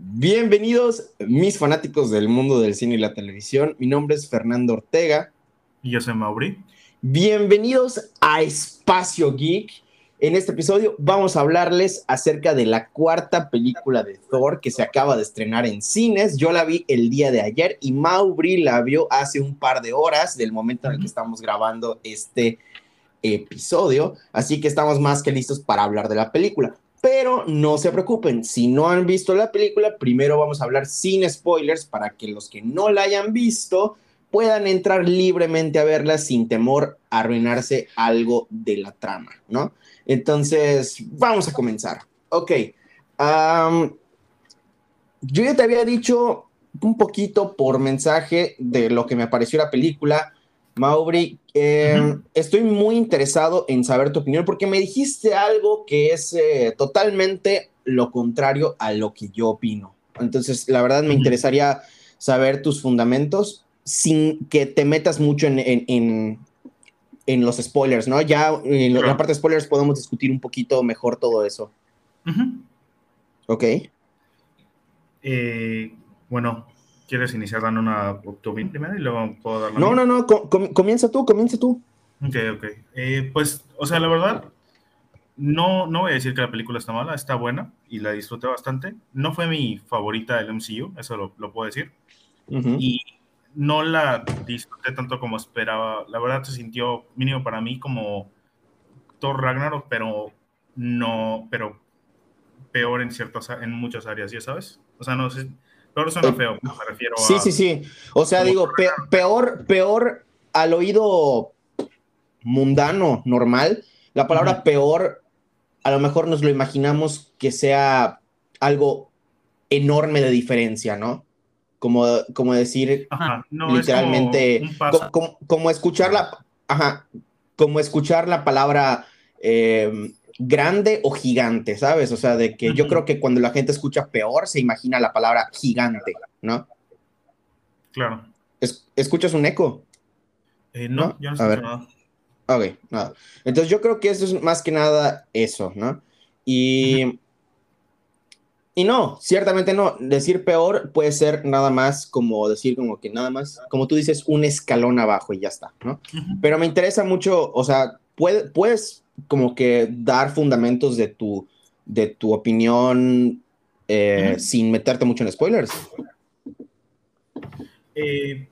Bienvenidos, mis fanáticos del mundo del cine y la televisión. Mi nombre es Fernando Ortega. Y yo soy Mauri. Bienvenidos a Espacio Geek. En este episodio vamos a hablarles acerca de la cuarta película de Thor que se acaba de estrenar en cines. Yo la vi el día de ayer y Mauri la vio hace un par de horas del momento en el que estamos grabando este episodio. Así que estamos más que listos para hablar de la película. Pero no se preocupen, si no han visto la película, primero vamos a hablar sin spoilers para que los que no la hayan visto puedan entrar libremente a verla sin temor a arruinarse algo de la trama, ¿no? Entonces, vamos a comenzar. Ok. yo ya te había dicho un poquito por mensaje de lo que me pareció la película. Mauri, em, estoy muy interesado en saber tu opinión porque me dijiste algo que es eh, totalmente lo contrario a lo que yo opino. Entonces, la verdad me interesaría saber tus fundamentos sin que te metas mucho en, en, los spoilers, ¿no? Ya en la parte de spoilers podemos discutir un poquito mejor todo eso. Ok. Eh, bueno, ¿Quieres iniciar dando una opinión primero y luego puedo dar No, no, no, comienza tú, comienza tú. Ok, ok. Eh, pues, o sea, la verdad, no, no voy a decir que la película está mala, está buena y la disfruté bastante. No fue mi favorita del MCU, eso lo, puedo decir. Y no la disfruté tanto como esperaba. La verdad se sintió mínimo para mí como Thor Ragnarok, pero no, pero peor en ciertas, en muchas áreas, ¿ya sabes? O sea, no sé Peor suena eh, feo, me refiero sí, a. Sí, sí, sí. O sea, digo, peor, peor al oído mundano, normal. La palabra peor, a lo mejor nos lo imaginamos que sea algo enorme de diferencia, ¿no? Como, como decir literalmente, como, escuchar la, ajá, como escuchar la palabra eh, grande o gigante, ¿sabes? O sea, de que yo creo que cuando la gente escucha peor, se imagina la palabra gigante, ¿no? Claro. ¿Escuchas un eco? Eh, no, yo no escucho nada. Ok, nada. Entonces yo creo que eso es más que nada eso, ¿no? Y... Y no, ciertamente no. Decir peor puede ser nada más como decir como que nada más, como tú dices, un escalón abajo y ya está, ¿no? Pero me interesa mucho, o sea, puedes como que dar fundamentos de tu, de tu opinión eh, sin meterte mucho en spoilers. Eh,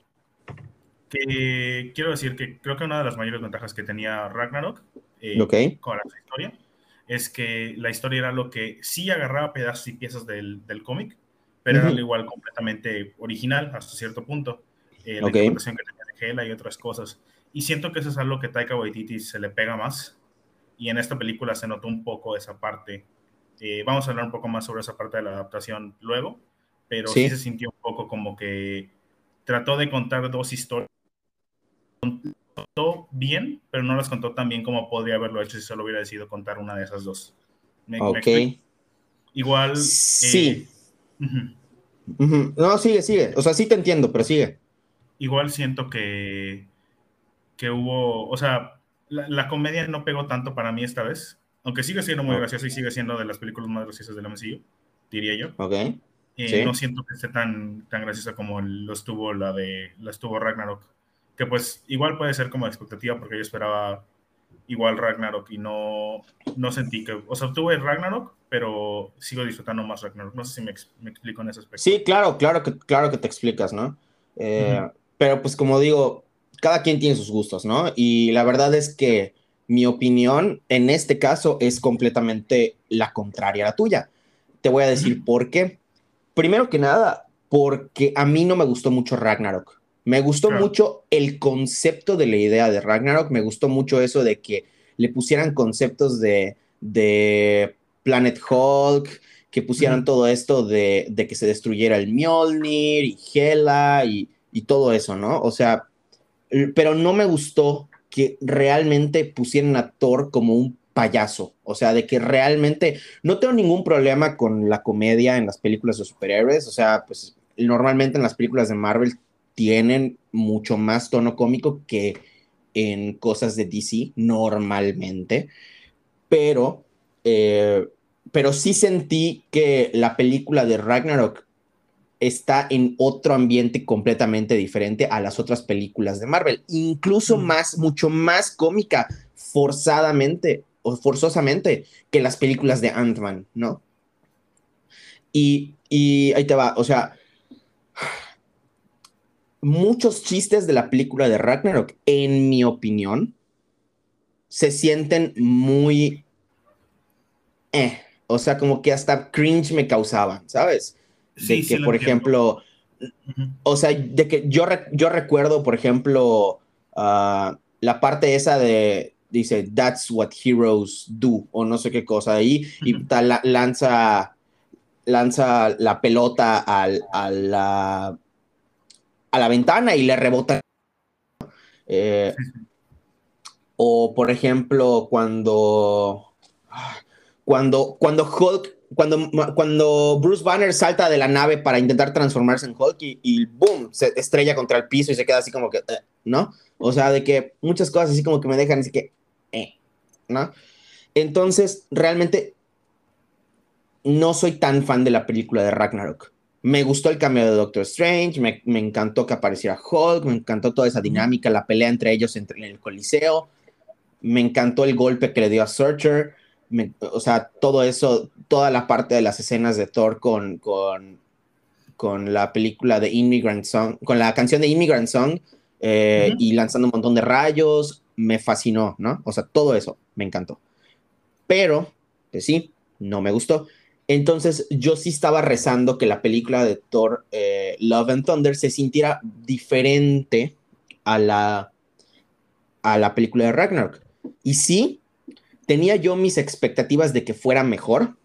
quiero decir que creo que una de las mayores ventajas que tenía Ragnarok eh, con la historia es que la historia era lo que sí agarraba pedazos y piezas del, cómic, pero era igual completamente original hasta cierto punto. la interpretación que tenía de Hela y otras cosas. Y siento que eso es algo que Taika Waititi se le pega más y en esta película se notó un poco esa parte. Eh, vamos a hablar un poco más sobre esa parte de la adaptación luego, pero sí, se sintió un poco como que trató de contar dos historias. Contó bien, pero no las contó tan bien como podría haberlo hecho si solo hubiera decidido contar una de esas dos. ok. Igual. Eh, sí. No, sigue, sigue. O sea, sí te entiendo, pero sigue. Igual siento que, que hubo, o sea, la, comedia no pegó tanto para mí esta vez, aunque sigue siendo muy graciosa y sigue siendo de las películas más graciosas del MCU, diría yo. Ok. Eh, no siento que esté tan, tan graciosa como lo estuvo la de la estuvo Ragnarok, que pues igual puede ser como expectativa porque yo esperaba igual Ragnarok y no, no sentí que, o sea, tuve Ragnarok, pero sigo disfrutando más Ragnarok. No sé si me, me explico en ese aspecto. Sí, claro, claro que, claro que te explicas, ¿no? Eh, pero pues como digo, cada quien tiene sus gustos, ¿no? Y la verdad es que mi opinión en este caso es completamente la contraria a la tuya. Te voy a decir por qué. Primero que nada, porque a mí no me gustó mucho Ragnarok. Me gustó mucho el concepto de la idea de Ragnarok. Me gustó mucho eso de que le pusieran conceptos de, de Planet Hulk, que pusieran todo esto de, de, que se destruyera el Mjolnir y Hela y, y todo eso, ¿no? O sea, pero no me gustó que realmente pusieran a Thor como un payaso, o sea, de que realmente no tengo ningún problema con la comedia en las películas de superhéroes, o sea, pues normalmente en las películas de Marvel tienen mucho más tono cómico que en cosas de DC normalmente, pero eh, pero sí sentí que la película de Ragnarok está en otro ambiente completamente diferente a las otras películas de Marvel, incluso mm. más, mucho más cómica, forzadamente o forzosamente que las películas de Ant-Man, ¿no? Y, y ahí te va, o sea, muchos chistes de la película de Ragnarok, en mi opinión, se sienten muy... Eh, o sea, como que hasta cringe me causaban, ¿sabes? De que, por ejemplo, o sea, de que yo, yo recuerdo, por ejemplo, ah, la parte esa de, dice, that's what heroes do, o no sé qué cosa ahí, y lanza, lanza la pelota al, a, la, a la ventana y le rebota. Eh, o, por ejemplo, cuando, cuando, cuando Hulk cuando, cuando Bruce Banner salta de la nave para intentar transformarse en Hulk y, boom, se estrella contra el piso y se queda así como que, eh, ¿no? O sea, de que muchas cosas así como que me dejan así que, eh, ¿no? Entonces, realmente no soy tan fan de la película de Ragnarok. Me gustó el cambio de Doctor Strange, me, me encantó que apareciera Hulk, me encantó toda esa dinámica, la pelea entre ellos entre, en el Coliseo, me encantó el golpe que le dio a Searcher o sea, todo eso, toda la parte de las escenas de Thor con, con, con la película de Immigrant Song, con la canción de Immigrant Song eh, y lanzando un montón de rayos, me fascinó, ¿no? O sea, todo eso me encantó. Pero, que sí, no me gustó. Entonces, yo sí estaba rezando que la película de Thor, eh, Love and Thunder, se sintiera diferente a la, a la película de Ragnarok. Y sí, tenía yo mis expectativas de que fuera mejor,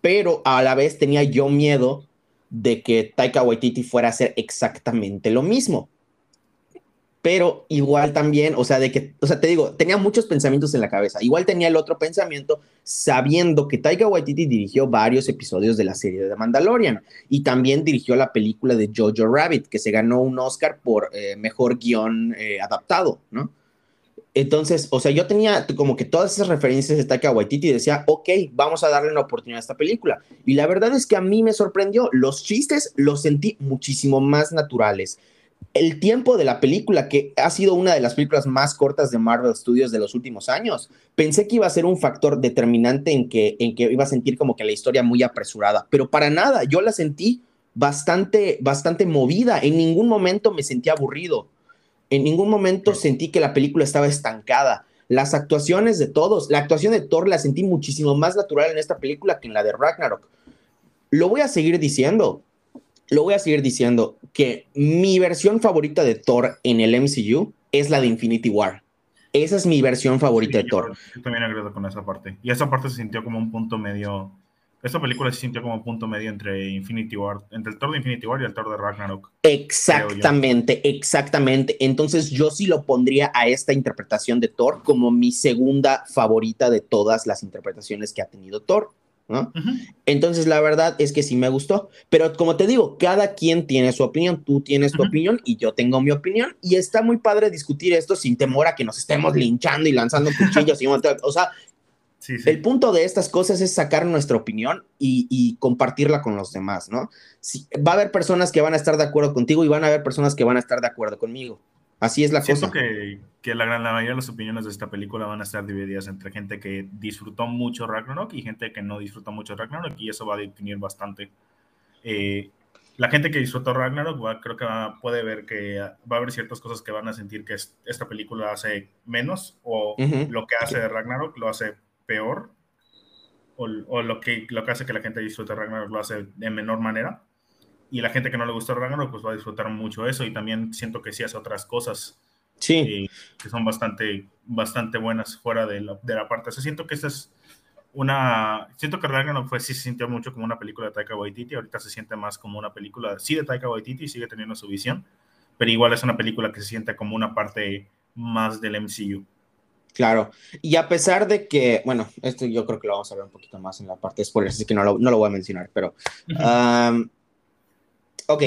pero a la vez tenía yo miedo de que Taika Waititi fuera a hacer exactamente lo mismo. Pero igual también, o sea, de que, o sea, te digo, tenía muchos pensamientos en la cabeza. Igual tenía el otro pensamiento sabiendo que Taika Waititi dirigió varios episodios de la serie de Mandalorian y también dirigió la película de Jojo Rabbit, que se ganó un Oscar por eh, mejor guion eh, adaptado, ¿no? Entonces, o sea, yo tenía como que todas esas referencias de Taika Waititi y decía, ok, vamos a darle una oportunidad a esta película. Y la verdad es que a mí me sorprendió. Los chistes los sentí muchísimo más naturales. El tiempo de la película, que ha sido una de las películas más cortas de Marvel Studios de los últimos años, pensé que iba a ser un factor determinante en que, en que iba a sentir como que la historia muy apresurada, pero para nada, yo la sentí bastante, bastante movida. En ningún momento me sentí aburrido en ningún momento sentí que la película estaba estancada. Las actuaciones de todos, la actuación de Thor la sentí muchísimo más natural en esta película que en la de Ragnarok. Lo voy a seguir diciendo, lo voy a seguir diciendo que mi versión favorita de Thor en el MCU es la de Infinity War. Esa es mi versión favorita de Thor. Yo también agrego con esa parte. Y esa parte se sintió como un punto medio esta película se sintió como punto medio entre Infinity War, entre el Thor de Infinity War y el Thor de Ragnarok. Exactamente, exactamente. Entonces yo sí lo pondría a esta interpretación de Thor como mi segunda favorita de todas las interpretaciones que ha tenido Thor. ¿no? Entonces la verdad es que sí me gustó, pero como te digo, cada quien tiene su opinión, tú tienes tu opinión y yo tengo mi opinión y está muy padre discutir esto sin temor a que nos estemos linchando y lanzando cuchillos y o sea, el punto de estas cosas es sacar nuestra opinión y, compartirla con los demás, ¿no? va a haber personas que van a estar de acuerdo contigo y van a haber personas que van a estar de acuerdo conmigo. Así es la Siento cosa. que, que la, la mayoría de las opiniones de esta película van a estar divididas entre gente que disfrutó mucho Ragnarok y gente que no disfrutó mucho Ragnarok y eso va a definir bastante. Eh, la gente que disfrutó Ragnarok creo que puede ver que va a haber ciertas cosas que van a sentir que esta película hace menos o lo que hace de Ragnarok lo hace peor o, lo, que, lo que hace que la gente disfrute Ragnarok lo hace de menor manera. Y la gente que no le gusta Ragnarok pues va a disfrutar mucho eso y también siento que sí hace otras cosas sí. Eh, que son bastante, bastante buenas fuera de la, de la parte. O siento que esta es una... Siento que Ragnarok fue, sí se sintió mucho como una película de Taika Waititi, ahorita se siente más como una película, sí de Taika Waititi, sigue teniendo su visión, pero igual es una película que se siente como una parte más del MCU. Claro, y a pesar de que, bueno, esto yo creo que lo vamos a ver un poquito más en la parte de spoilers, así que no lo, no lo voy a mencionar, pero... ok.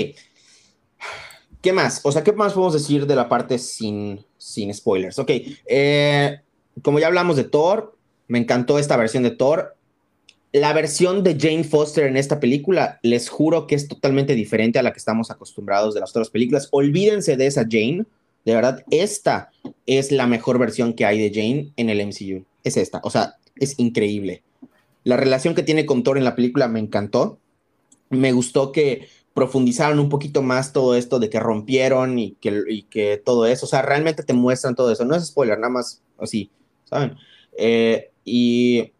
¿Qué más? O sea, ¿qué más podemos decir de la parte sin, sin spoilers? Ok, eh, como ya hablamos de Thor, me encantó esta versión de Thor. la versión de Jane Foster en esta película, les juro que es totalmente diferente a la que estamos acostumbrados de las otras películas. Olvídense de esa Jane. De verdad, esta es la mejor versión que hay de Jane en el MCU. Es esta. O sea, es increíble. La relación que tiene con Thor en la película me encantó. Me gustó que profundizaron un poquito más todo esto de que rompieron y que, que todo eso. O sea, realmente te muestran todo eso. No es spoiler, nada más así, ¿saben? Eh, y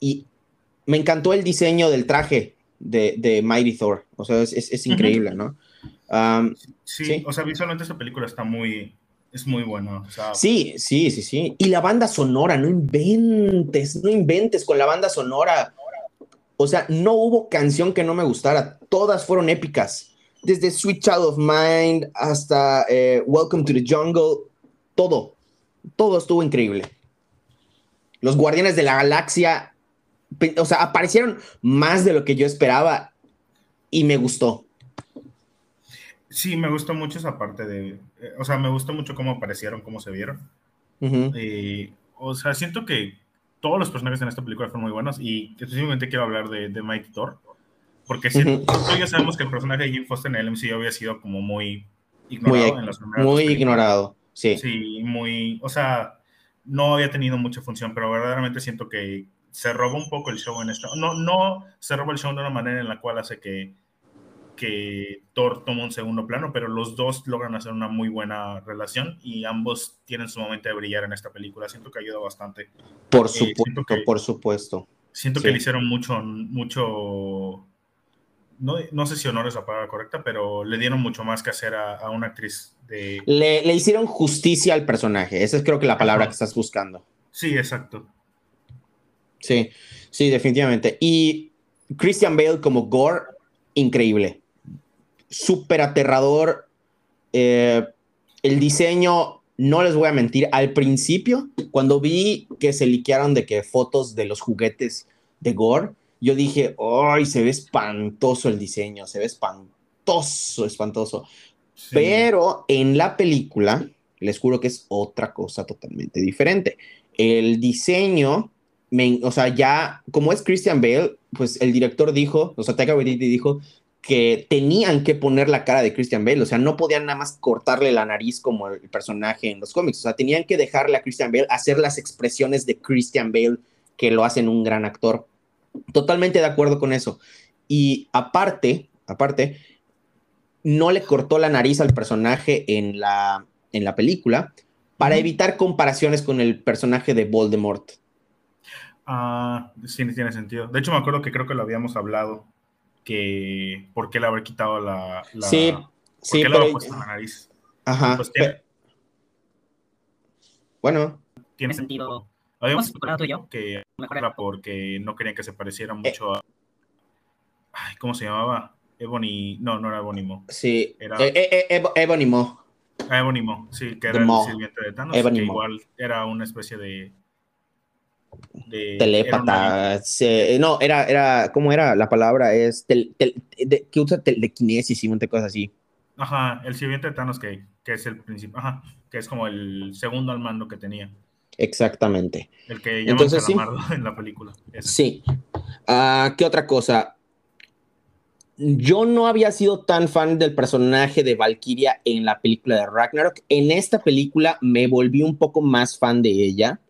y me encantó el diseño del traje de, de Mighty Thor. O sea, es, es, increíble, ¿no? Sí, o sea, visualmente esa película está muy, es muy buena. sí, sí, sí, sí. Y la banda sonora, no inventes, no inventes con la banda sonora. O sea, no hubo canción que no me gustara. Todas fueron épicas. Desde Sweet Child of Mind hasta eh, Welcome to the Jungle. Todo. Todo estuvo increíble. Los Guardianes de la Galaxia o sea, aparecieron más de lo que yo esperaba y me gustó. Sí, me gustó mucho esa parte de, eh, o sea, me gustó mucho cómo aparecieron, cómo se vieron. Eh, o sea, siento que todos los personajes en esta película fueron muy buenos y específicamente quiero hablar de, de Mike Thor, porque si, ya sabemos que el personaje de Jim Foster en el MCU había sido como muy ignorado muy, en Muy ignorado, sí. Sí, muy, o sea, no había tenido mucha función, pero verdaderamente siento que se roba un poco el show en esta. No, no se roba el show de una manera en la cual hace que, que Thor toma un segundo plano, pero los dos logran hacer una muy buena relación y ambos tienen su momento de brillar en esta película. Siento que ayuda bastante. Por eh, supuesto, por supuesto. Siento que le hicieron mucho, mucho. No, no, sé si honor es la palabra correcta, pero le dieron mucho más que hacer a, una actriz de. Le, le, hicieron justicia al personaje. Esa es creo que la palabra que estás buscando. Sí, exacto. Sí, sí, definitivamente. Y Christian Bale como Gore, increíble. Súper aterrador. Eh, el diseño, no les voy a mentir, al principio, cuando vi que se liquearon de que fotos de los juguetes de Gore, yo dije, ¡ay! Se ve espantoso el diseño, se ve espantoso, espantoso. Pero en la película, les juro que es otra cosa totalmente diferente. El diseño o sea, ya, como es Christian Bale, pues el director dijo, o sea, Taika Waititi dijo que tenían que poner la cara de Christian Bale, o sea, no podían nada más cortarle la nariz como el personaje en los cómics, o sea, tenían que dejarle a Christian Bale hacer las expresiones de Christian Bale que lo hacen un gran actor. Totalmente de acuerdo con eso. Y aparte, aparte, no le cortó la nariz al personaje en la, en la película para evitar comparaciones con el personaje de Voldemort. Ah, sí, tiene sentido. De hecho, me acuerdo que creo que lo habíamos hablado, que por qué le haber quitado la... sí, sí, le haber puesto la nariz. Ajá. Pues Bueno. Tiene sentido. Habíamos tú y yo que era porque no querían que se pareciera mucho a... Ay, ¿cómo se llamaba? Ebony... No, no era Ebonimo. Sí, era... Eh, eh, eh, Ebonimo. Ebonimo, sí, que era el sirviente de Thanos, que igual era una especie de de, Telépata. no, era, era, ¿cómo era la palabra? Es tel, de, que usa telequinesis y un cosas así. Ajá, el sirviente de Thanos que, que es el principio, ajá, que es como el segundo al mando que tenía. Exactamente. El que llaman Entonces, sí. en la película. Sí. Uh, ¿Qué otra cosa? Yo no había sido tan fan del personaje de Valkyria en la película de Ragnarok. En esta película me volví un poco más fan de ella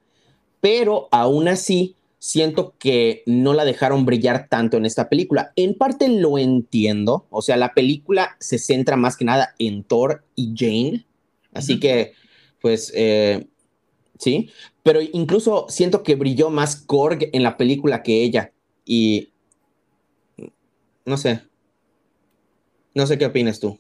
pero aún así siento que no la dejaron brillar tanto en esta película. En parte lo entiendo, o sea, la película se centra más que nada en Thor y Jane, así que, pues, eh, sí, pero incluso siento que brilló más Korg en la película que ella, y no sé, no sé qué opinas tú.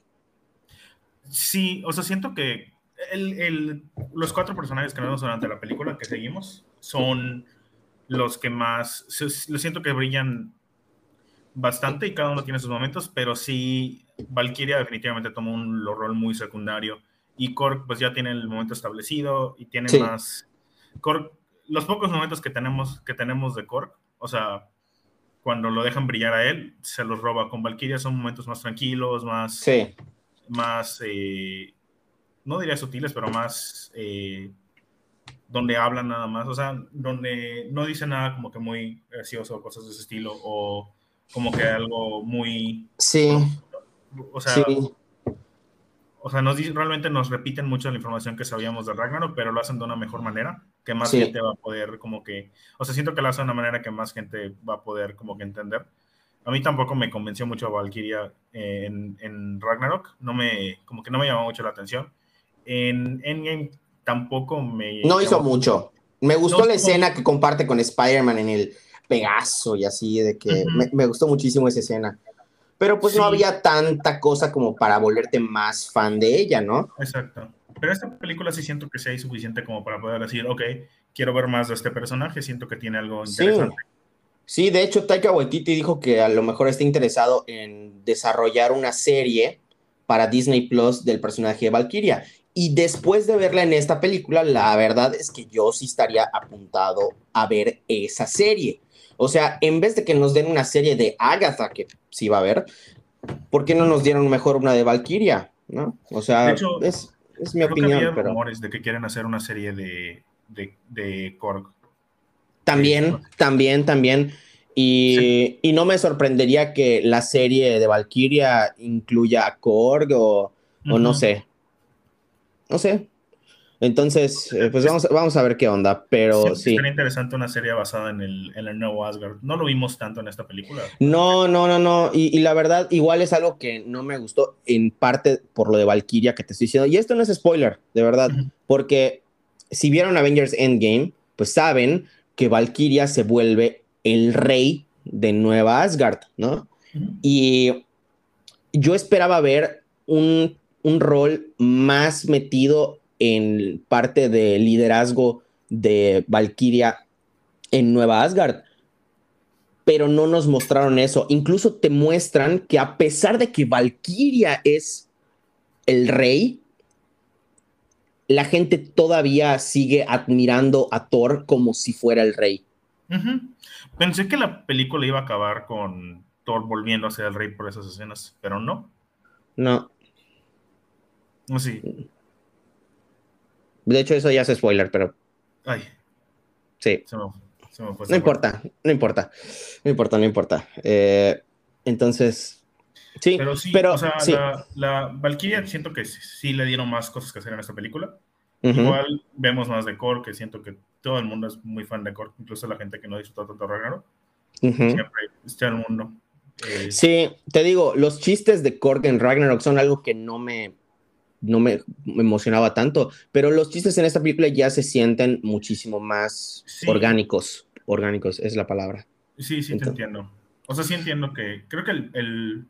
Sí, o sea, siento que el, los cuatro personajes que vemos durante la película que seguimos son los que más, lo siento que brillan bastante y cada uno tiene sus momentos, pero sí, Valkyria definitivamente toma un rol muy secundario y Korg pues ya tiene el momento establecido y tiene más... Los pocos momentos que tenemos, que tenemos de Korg, o sea, cuando lo dejan brillar a él, se los roba. Con Valkyria son momentos más tranquilos, más... Sí. Más... Eh, no diría sutiles, pero más... Eh, donde hablan nada más, o sea, donde no dice nada como que muy gracioso o cosas de ese estilo, o como que algo muy... Sí. O sea, o sea nos, realmente nos repiten mucho la información que sabíamos de Ragnarok, pero lo hacen de una mejor manera, que más gente va a poder como que, o sea, siento que lo hacen de una manera que más gente va a poder como que entender. A mí tampoco me convenció mucho Valkyria en, en Ragnarok, no me, como que no me llamó mucho la atención. En Endgame tampoco me... No hizo mucho. Me gustó la escena que comparte con Spider-Man en el Pegaso y así, de que me, gustó muchísimo esa escena. Pero pues no había tanta cosa como para volverte más fan de ella, ¿no? Exacto. Pero esta película sí siento que sea suficiente como para poder decir, ok, quiero ver más de este personaje, siento que tiene algo interesante. Sí, de hecho Taika Waititi dijo que a lo mejor está interesado en desarrollar una serie para Disney Plus del personaje de Valkyria. Y después de verla en esta película, la verdad es que yo sí estaría apuntado a ver esa serie. O sea, en vez de que nos den una serie de Agatha, que sí va a haber, ¿por qué no nos dieron mejor una de Valkyria? ¿No? O sea, es, mi opinión. Que rumores de que quieren hacer una serie de, de, Korg. También, también, también. Y, no me sorprendería que la serie de Valkyria incluya a Korg o, o no sé. No sé. Entonces, eh, pues vamos, vamos a ver qué onda, pero sí. Sería interesante una serie basada en el, en el nuevo Asgard. No lo vimos tanto en esta película. No, no, no, no. Y, la verdad, igual es algo que no me gustó, en parte por lo de Valkyria que te estoy diciendo. Y esto no es spoiler, de verdad, porque si vieron Avengers Endgame, pues saben que Valkyria se vuelve el rey de Nueva Asgard, ¿no? Y yo esperaba ver un un rol más metido en parte de liderazgo de Valkyria en Nueva Asgard. Pero no nos mostraron eso. Incluso te muestran que a pesar de que Valkyria es el rey, la gente todavía sigue admirando a Thor como si fuera el rey. Pensé que la película iba a acabar con Thor volviendo a ser el rey por esas escenas, pero no. No. Sí. De hecho, eso ya es spoiler, pero. Ay. Sí. no importa, no importa. No importa, no importa. Eh, entonces. Sí, pero sí, o sea, La, la, Valkyria siento que sí le dieron más cosas que hacer en esta película. Igual vemos más de Korg, que siento que todo el mundo es muy fan de Korg, incluso la gente que no disfruta tanto Ragnarok. Siempre está el mundo. Eh, sí, te digo, los chistes de Korg en Ragnarok son algo que no me no me, emocionaba tanto, pero los chistes en esta película ya se sienten muchísimo más orgánicos, orgánicos es la palabra. Sí, sí, te entiendo. O sea, sí entiendo que, creo que el, el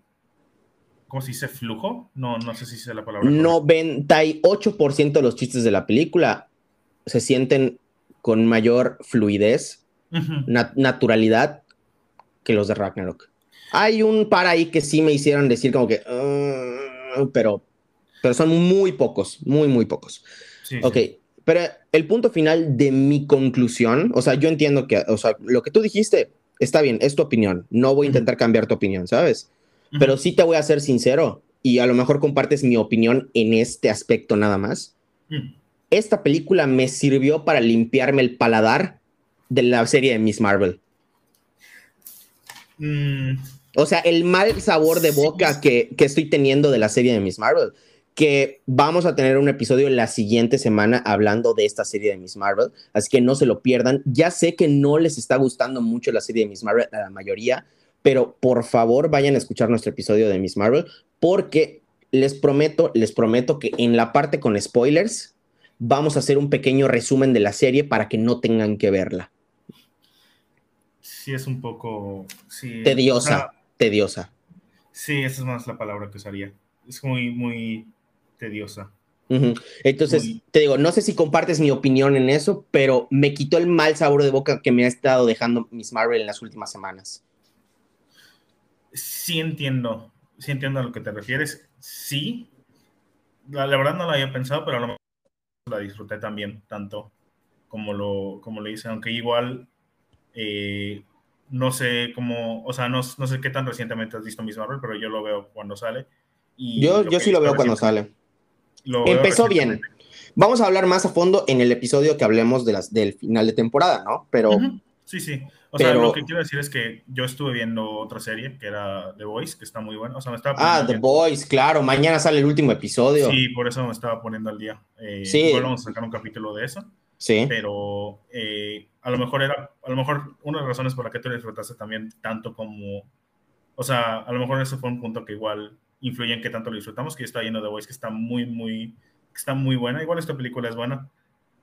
¿cómo se dice? ¿Flujo? No, no sé si es la palabra. 98% de los chistes de la película se sienten con mayor fluidez, naturalidad que los de Ragnarok. Hay un par ahí que sí me hicieron decir como que, ah", pero pero son muy pocos, muy, muy pocos. ok, pero el punto final de mi conclusión, o sea, yo entiendo que, o sea, lo que tú dijiste está bien, es tu opinión, no voy a intentar cambiar tu opinión, ¿sabes? Pero sí te voy a ser sincero y a lo mejor compartes mi opinión en este aspecto nada más. Mm. Esta película me sirvió para limpiarme el paladar de la serie de Miss Marvel. Mm. O sea, el mal sabor de boca que, que, estoy teniendo de la serie de Miss Marvel que vamos a tener un episodio la siguiente semana hablando de esta serie de Miss Marvel, así que no se lo pierdan. Ya sé que no les está gustando mucho la serie de Miss Marvel a la mayoría, pero por favor vayan a escuchar nuestro episodio de Miss Marvel porque les prometo, les prometo que en la parte con spoilers vamos a hacer un pequeño resumen de la serie para que no tengan que verla. Sí, es un poco... tediosa, tediosa. Sí, esa es más la palabra que usaría. Es muy, muy tediosa. Entonces, te digo, no sé si compartes mi opinión en eso, pero me quitó el mal sabor de boca que me ha estado dejando Miss Marvel en las últimas semanas. Sí entiendo, sí entiendo a lo que te refieres. Sí, la, verdad no lo había pensado, pero a lo mejor la disfruté también tanto como lo, como lo hice, aunque igual eh, no sé cómo, o sea, no, no, sé qué tan recientemente has visto Miss Marvel, pero yo lo veo cuando sale. yo, yo sí lo veo cuando sale empezó bien. Vamos a hablar más a fondo en el episodio que hablemos de las, del final de temporada, ¿no? Pero... Sí, sí. O sea, lo que quiero decir es que yo estuve viendo otra serie que era The Voice, que está muy buena. O sea, me estaba ah, The Voice, claro. Mañana sale el último episodio. Sí, por eso me estaba poniendo al día. Eh, sí. vamos a sacar un capítulo de eso. Sí. Pero eh, a lo mejor era, a lo mejor una de las razones por la que tú disfrutaste también tanto como, o sea, a lo mejor ese fue un punto que igual influye en que tanto lo disfrutamos, que está lleno de Voice, que está muy, muy, que está muy buena. Igual esta película es buena.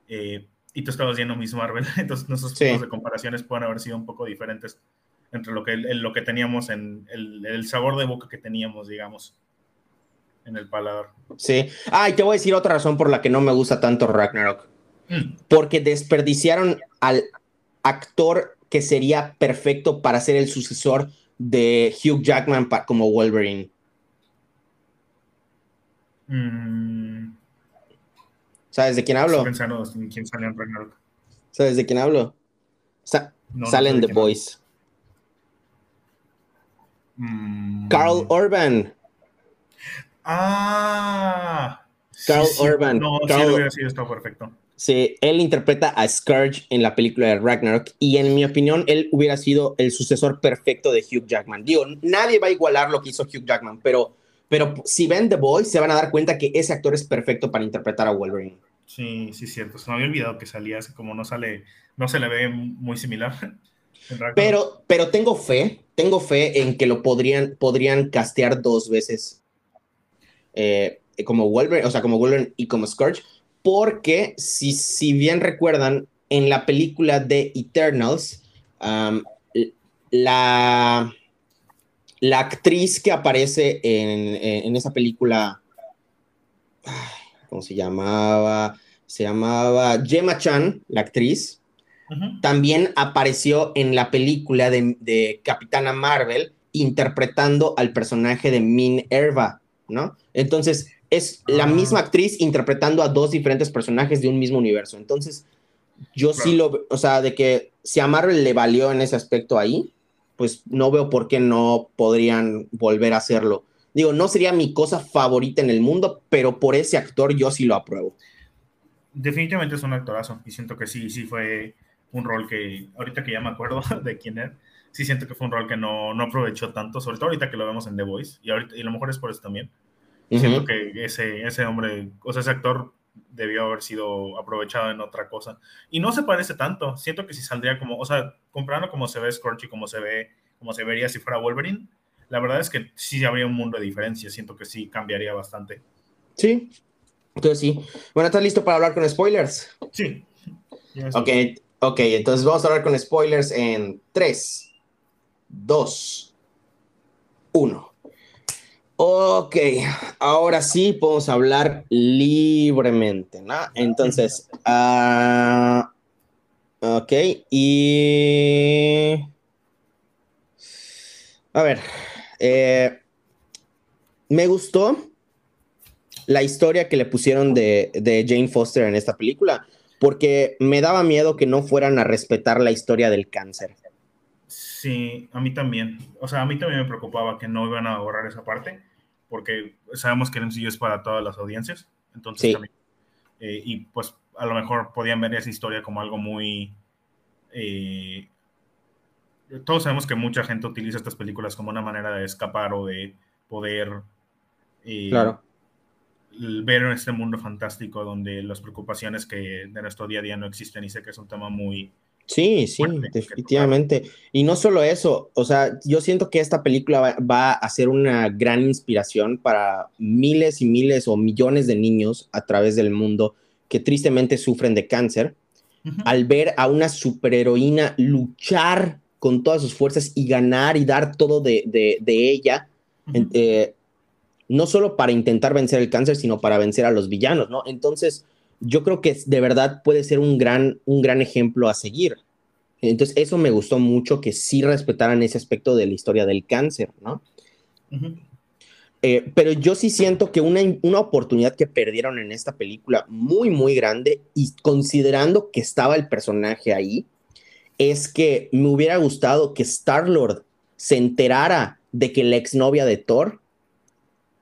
Eh, y tú estabas viendo Miss Marvel, entonces nuestros puntos de comparaciones pueden haber sido un poco diferentes entre lo que, lo que teníamos en el, el, sabor de boca que teníamos, digamos, en el paladar. Sí. Ah, y te voy a decir otra razón por la que no me gusta tanto Ragnarok. Mm. Porque desperdiciaron al actor que sería perfecto para ser el sucesor de Hugh Jackman como Wolverine. Mm. ¿Sabes de quién hablo? quién sale en Ragnarok. ¿Sabes de quién hablo? salen The Boys. Mm. Carl Urban. Ah. Carl Urban. No, Carl... sí, hubiera sido esto perfecto. Sí, él interpreta a Scourge en la película de Ragnarok y en mi opinión él hubiera sido el sucesor perfecto de Hugh Jackman. Digo, nadie va a igualar lo que hizo Hugh Jackman, pero pero si ven The Boys, se van a dar cuenta que ese actor es perfecto para interpretar a Wolverine. Sí, sí, cierto. Se me había olvidado que salía, como no sale, no se le ve muy similar. Pero, pero tengo fe, tengo fe en que lo podrían, podrían castear dos veces eh, como Wolverine, o sea, como Wolverine y como Scourge, porque si, si bien recuerdan, en la película de Eternals, la, la actriz que aparece en, esa película, ¿cómo se llamaba? Se llamaba Gemma Chan, la actriz. También apareció en la película de, Capitana Marvel interpretando al personaje de Min Erva, ¿no? Entonces, es la ah. misma actriz interpretando a dos diferentes personajes de un mismo universo. Entonces, yo sí lo, o sea, de que si a Marvel le valió en ese aspecto ahí, pues no veo por qué no podrían volver a hacerlo. Digo, no sería mi cosa favorita en el mundo, pero por ese actor yo sí lo apruebo. Definitivamente es un actorazo y siento que sí, sí fue un rol que, ahorita que ya me acuerdo de quién era, sí siento que fue un rol que no, no aprovechó tanto, sobre todo ahorita que lo vemos en The Voice, y, ahorita, y a lo mejor es por eso también. Siento que ese, ese hombre, o sea, ese actor debió haber sido aprovechado en otra cosa. Y no se parece tanto. Siento que si saldría como, o sea, comprando como se ve Scorch y como se ve, como se vería si fuera Wolverine, la verdad es que sí habría un mundo de diferencia. Siento que sí cambiaría bastante. Sí. Entonces sí. Bueno, ¿estás listo para hablar con spoilers? Sí. Ok, ok, entonces vamos a hablar con spoilers en 3, 2, 1. Ok, ahora sí podemos hablar libremente, ¿no? Entonces, uh, ok, y... A ver, eh, me gustó la historia que le pusieron de, de Jane Foster en esta película, porque me daba miedo que no fueran a respetar la historia del cáncer. Sí, a mí también. O sea, a mí también me preocupaba que no iban a borrar esa parte, porque sabemos que el MCU es para todas las audiencias. Entonces, también, eh, y pues a lo mejor podían ver esa historia como algo muy... Eh, todos sabemos que mucha gente utiliza estas películas como una manera de escapar o de poder eh, claro. ver en este mundo fantástico donde las preocupaciones que de nuestro día a día no existen y sé que es un tema muy Sí, sí, definitivamente. Y no solo eso, o sea, yo siento que esta película va, a ser una gran inspiración para miles y miles o millones de niños a través del mundo que tristemente sufren de cáncer, al ver a una superheroína luchar con todas sus fuerzas y ganar y dar todo de, ella, eh, no solo para intentar vencer el cáncer, sino para vencer a los villanos, ¿no? Entonces, yo creo que de verdad puede ser un gran, un gran ejemplo a seguir. Entonces, eso me gustó mucho, que sí respetaran ese aspecto de la historia del cáncer, ¿no? Eh, pero yo sí siento que una, una oportunidad que perdieron en esta película muy, muy grande, y considerando que estaba el personaje ahí, es que me hubiera gustado que Star-Lord se enterara de que la exnovia de Thor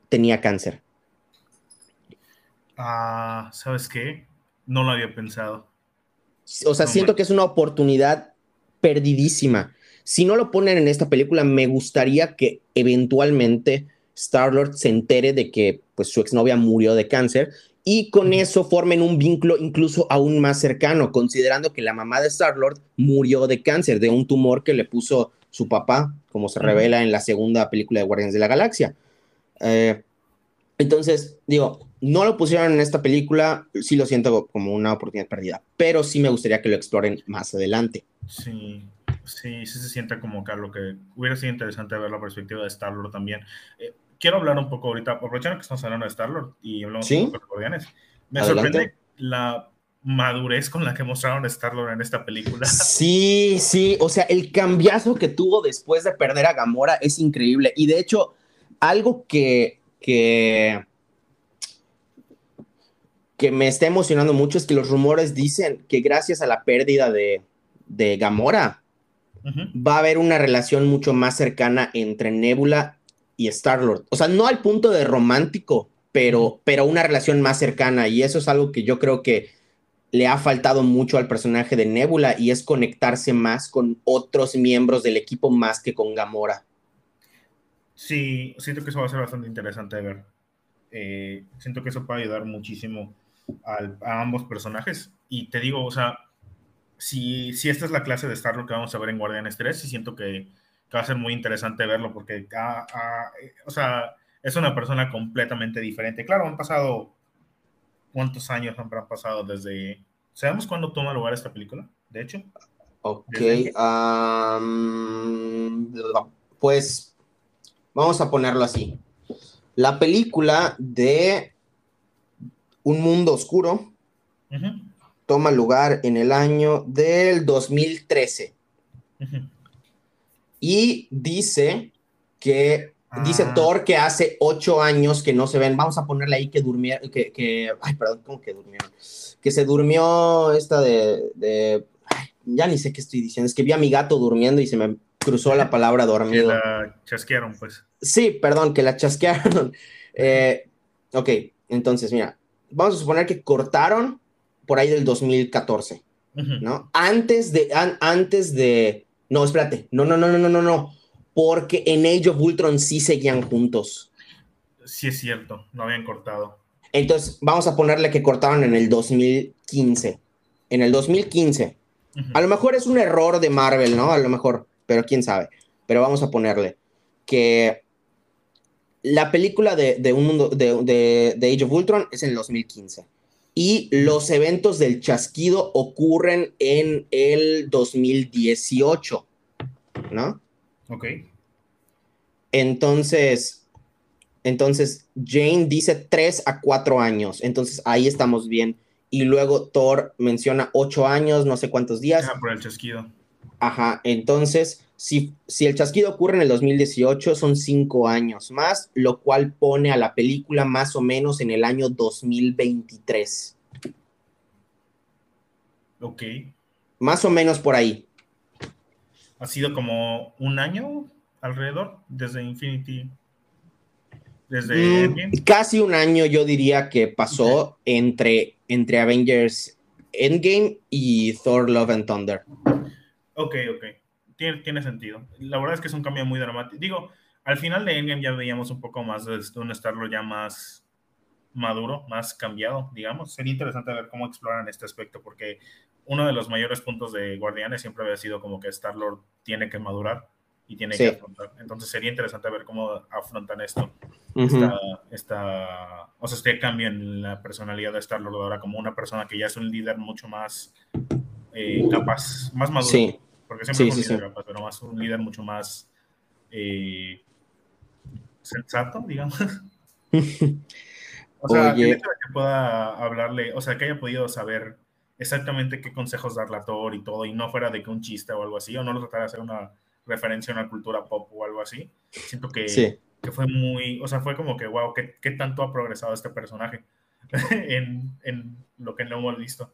tenía cáncer. Ah, ¿sabes qué? No lo había pensado. O sea, siento que es una oportunidad perdidísima. Si no lo ponen en esta película, me gustaría que eventualmente Star-Lord se entere de que pues, su exnovia murió de cáncer y con eso formen un vínculo incluso aún más cercano, considerando que la mamá de Star-Lord murió de cáncer, de un tumor que le puso su papá, como se revela en la segunda película de Guardianes de la Galaxia. Eh, entonces, digo, no lo pusieron en esta película, sí lo siento como una oportunidad perdida, pero sí me gustaría que lo exploren más adelante. Sí, sí, sí se siente como que lo que hubiera sido interesante ver la perspectiva de Star-Lord también. Eh, quiero hablar un poco ahorita, aprovechando que estamos hablando de Star-Lord y hablamos de Guardianes. Me sorprende la madurez con la que mostraron a Star-Lord en esta película. Sí, sí, o sea, el cambiazo que tuvo después de perder a Gamora es increíble. Y de hecho, algo que, que, que me está emocionando mucho es que los rumores dicen que gracias a la pérdida de, de Gamora, va a haber una relación mucho más cercana entre Nebula y Star-Lord. O sea, no al punto de romántico, pero, pero una relación más cercana. Y eso es algo que yo creo que le ha faltado mucho al personaje de Nebula y es conectarse más con otros miembros del equipo más que con Gamora. Sí, siento que eso va a ser bastante interesante de ver. Eh, siento que eso puede ayudar muchísimo a ambos personajes. Y te digo, o sea, si, si esta es la clase de Star-Lord que vamos a ver en Guardianes 3, sí siento que va a ser muy interesante verlo porque, ah, ah, o sea, es una persona completamente diferente. Claro, han pasado, ¿cuántos años han pasado desde... ¿Sabemos cuándo toma lugar esta película? De hecho. Ok, pues vamos a ponerlo así. La película de Un Mundo Oscuro toma lugar en el año del 2013. Y dice que, dice ah. Thor que hace ocho años que no se ven. Vamos a ponerle ahí que durmieron, que, que, ay, perdón, ¿cómo que durmieron? Que se durmió esta de, de ya ni sé qué estoy diciendo, es que vi a mi gato durmiendo y se me cruzó la palabra dormido. Que la chasquearon, pues. Sí, perdón, que la chasquearon. Eh, ok, entonces, mira, vamos a suponer que cortaron por ahí del 2014, ¿no? Antes de, antes de, no, espérate. No, no, no, no, no, no, no. Porque en Age of Ultron sí seguían juntos. Sí, es cierto. No habían cortado. Entonces, vamos a ponerle que cortaron en el 2015. En el 2015. A lo mejor es un error de Marvel, ¿no? A lo mejor, pero quién sabe. Pero vamos a ponerle que la película de, un mundo de, de, Age of Ultron es en el 2015 y los eventos del chasquido ocurren en el 2018, ¿no? Ok. Entonces, entonces Jane dice 3 a 4 años, entonces ahí estamos bien. Y luego Thor menciona 8 años, no sé cuántos días. Ajá, por el chasquido. Ajá, entonces, si, si el chasquido ocurre en el 2018, son 5 años más, lo cual pone a la película más o menos en el año 2023. Ok. Más o menos por ahí. Ha sido como un año alrededor desde Infinity. Desde mm, casi un año yo diría que pasó entre, entre Avengers Endgame y Thor Love and Thunder. Ok, ok. Tiene, tiene sentido. La verdad es que es un cambio muy dramático. Digo, al final de Endgame ya veíamos un poco más de un Starlo ya más maduro, más cambiado, digamos. Sería interesante ver cómo exploran este aspecto, porque uno de los mayores puntos de Guardianes siempre había sido como que Star-Lord tiene que madurar y tiene que afrontar. Entonces sería interesante ver cómo afrontan esto. esta, o sea, este cambio en la personalidad de Star-Lord ahora como una persona que ya es un líder mucho más eh, capaz, más maduro. Sí. Porque siempre un líder capaz, pero más un líder mucho más eh, sensato, digamos. o sea, que pueda hablarle, o sea, que haya podido saber exactamente qué consejos darle a Thor y todo, y no fuera de que un chiste o algo así, o no lo tratara de hacer una referencia a una cultura pop o algo así. Siento que, que fue muy, o sea, fue como que, wow, ¿qué, qué tanto ha progresado este personaje en, en, lo que no hemos visto?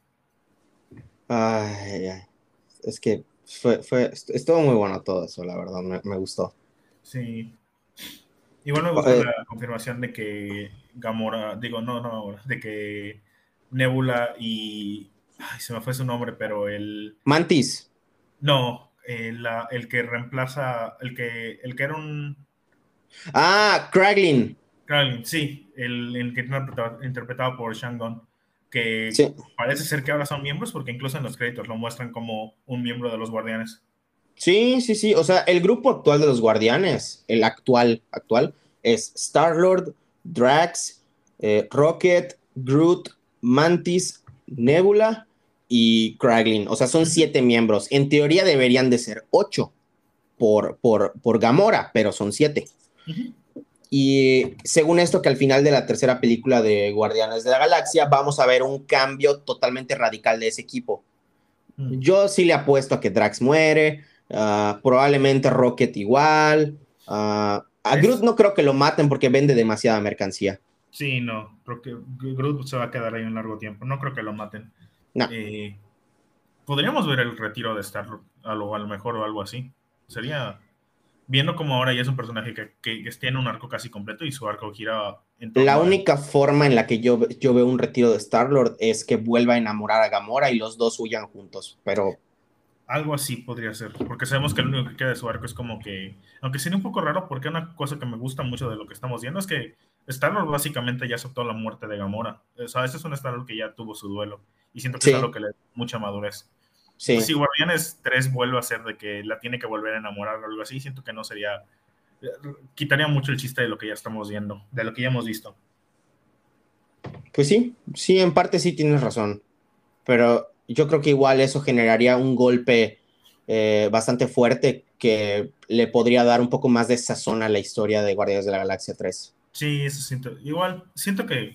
Ay. Es que fue, fue, estuvo muy bueno todo eso, la verdad, me, me gustó. Sí. Igual me gusta eh, la confirmación de que Gamora, digo, no, no, de que Nebula y. Ay, se me fue su nombre, pero el. Mantis. No, el, el que reemplaza. El que, el que era un. Ah, Kraglin. Kraglin, sí. El, el que interpretado por Shangon. Que parece ser que ahora son miembros, porque incluso en los créditos lo muestran como un miembro de los guardianes. Sí, sí, sí. O sea, el grupo actual de los guardianes, el actual, actual, es Star-Lord, Drax, eh, Rocket, Groot, Mantis, Nebula y Kraglin. O sea, son siete miembros. En teoría deberían de ser ocho por, por, por Gamora, pero son siete. Y según esto, que al final de la tercera película de Guardianes de la Galaxia, vamos a ver un cambio totalmente radical de ese equipo. Mm. Yo sí le apuesto a que Drax muere, ah, probablemente Rocket igual. Uh, a Groot no creo que lo maten porque vende demasiada mercancía. Sí, no, creo que Groot se va a quedar ahí un largo tiempo. No creo que lo maten. No. Eh, podríamos ver el retiro de Star a lo, a lo mejor o algo así. Sería viendo como ahora ya es un personaje que, que, tiene un arco casi completo y su arco gira en La única forma en la que yo, yo veo un retiro de Star-Lord es que vuelva a enamorar a Gamora y los dos huyan juntos, pero algo así podría ser, porque sabemos que lo único que queda de su arco es como que, aunque sería un poco raro, porque una cosa que me gusta mucho de lo que estamos viendo es que Star-Lord básicamente ya aceptó la muerte de Gamora. O sea, ese es un Star-Lord que ya tuvo su duelo, y siento que es algo que le da mucha madurez. Sí. Si Guardianes 3 vuelve a ser de que la tiene que volver a enamorar o algo así, siento que no sería, quitaría mucho el chiste de lo que ya estamos viendo, de lo que ya hemos visto. Pues sí, sí, en parte sí tienes razón, pero yo creo que igual eso generaría un golpe eh, bastante fuerte que le podría dar un poco más de sazón a la historia de Guardianes de la Galaxia 3. Sí, eso siento. Igual, siento que,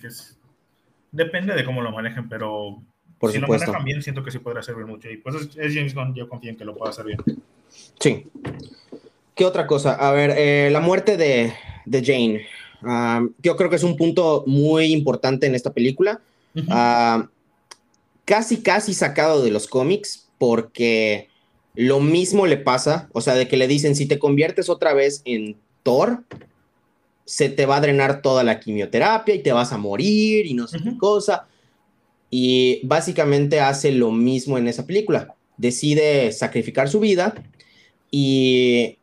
depende de cómo lo manejen, pero Por si lo manejan bien, siento que sí podrá servir mucho. Y pues es, James Gunn, yo confío en que lo pueda hacer bien. Sí. ¿Qué otra cosa? A ver, eh, la muerte de, de Jane. Ah, yo creo que es un punto muy importante en esta película casi, casi sacado de los cómics, porque lo mismo le pasa, o sea, de que le dicen, si te conviertes otra vez en Thor, se te va a drenar toda la quimioterapia y te vas a morir y no sé qué cosa. Y básicamente hace lo mismo en esa película. Decide sacrificar su vida y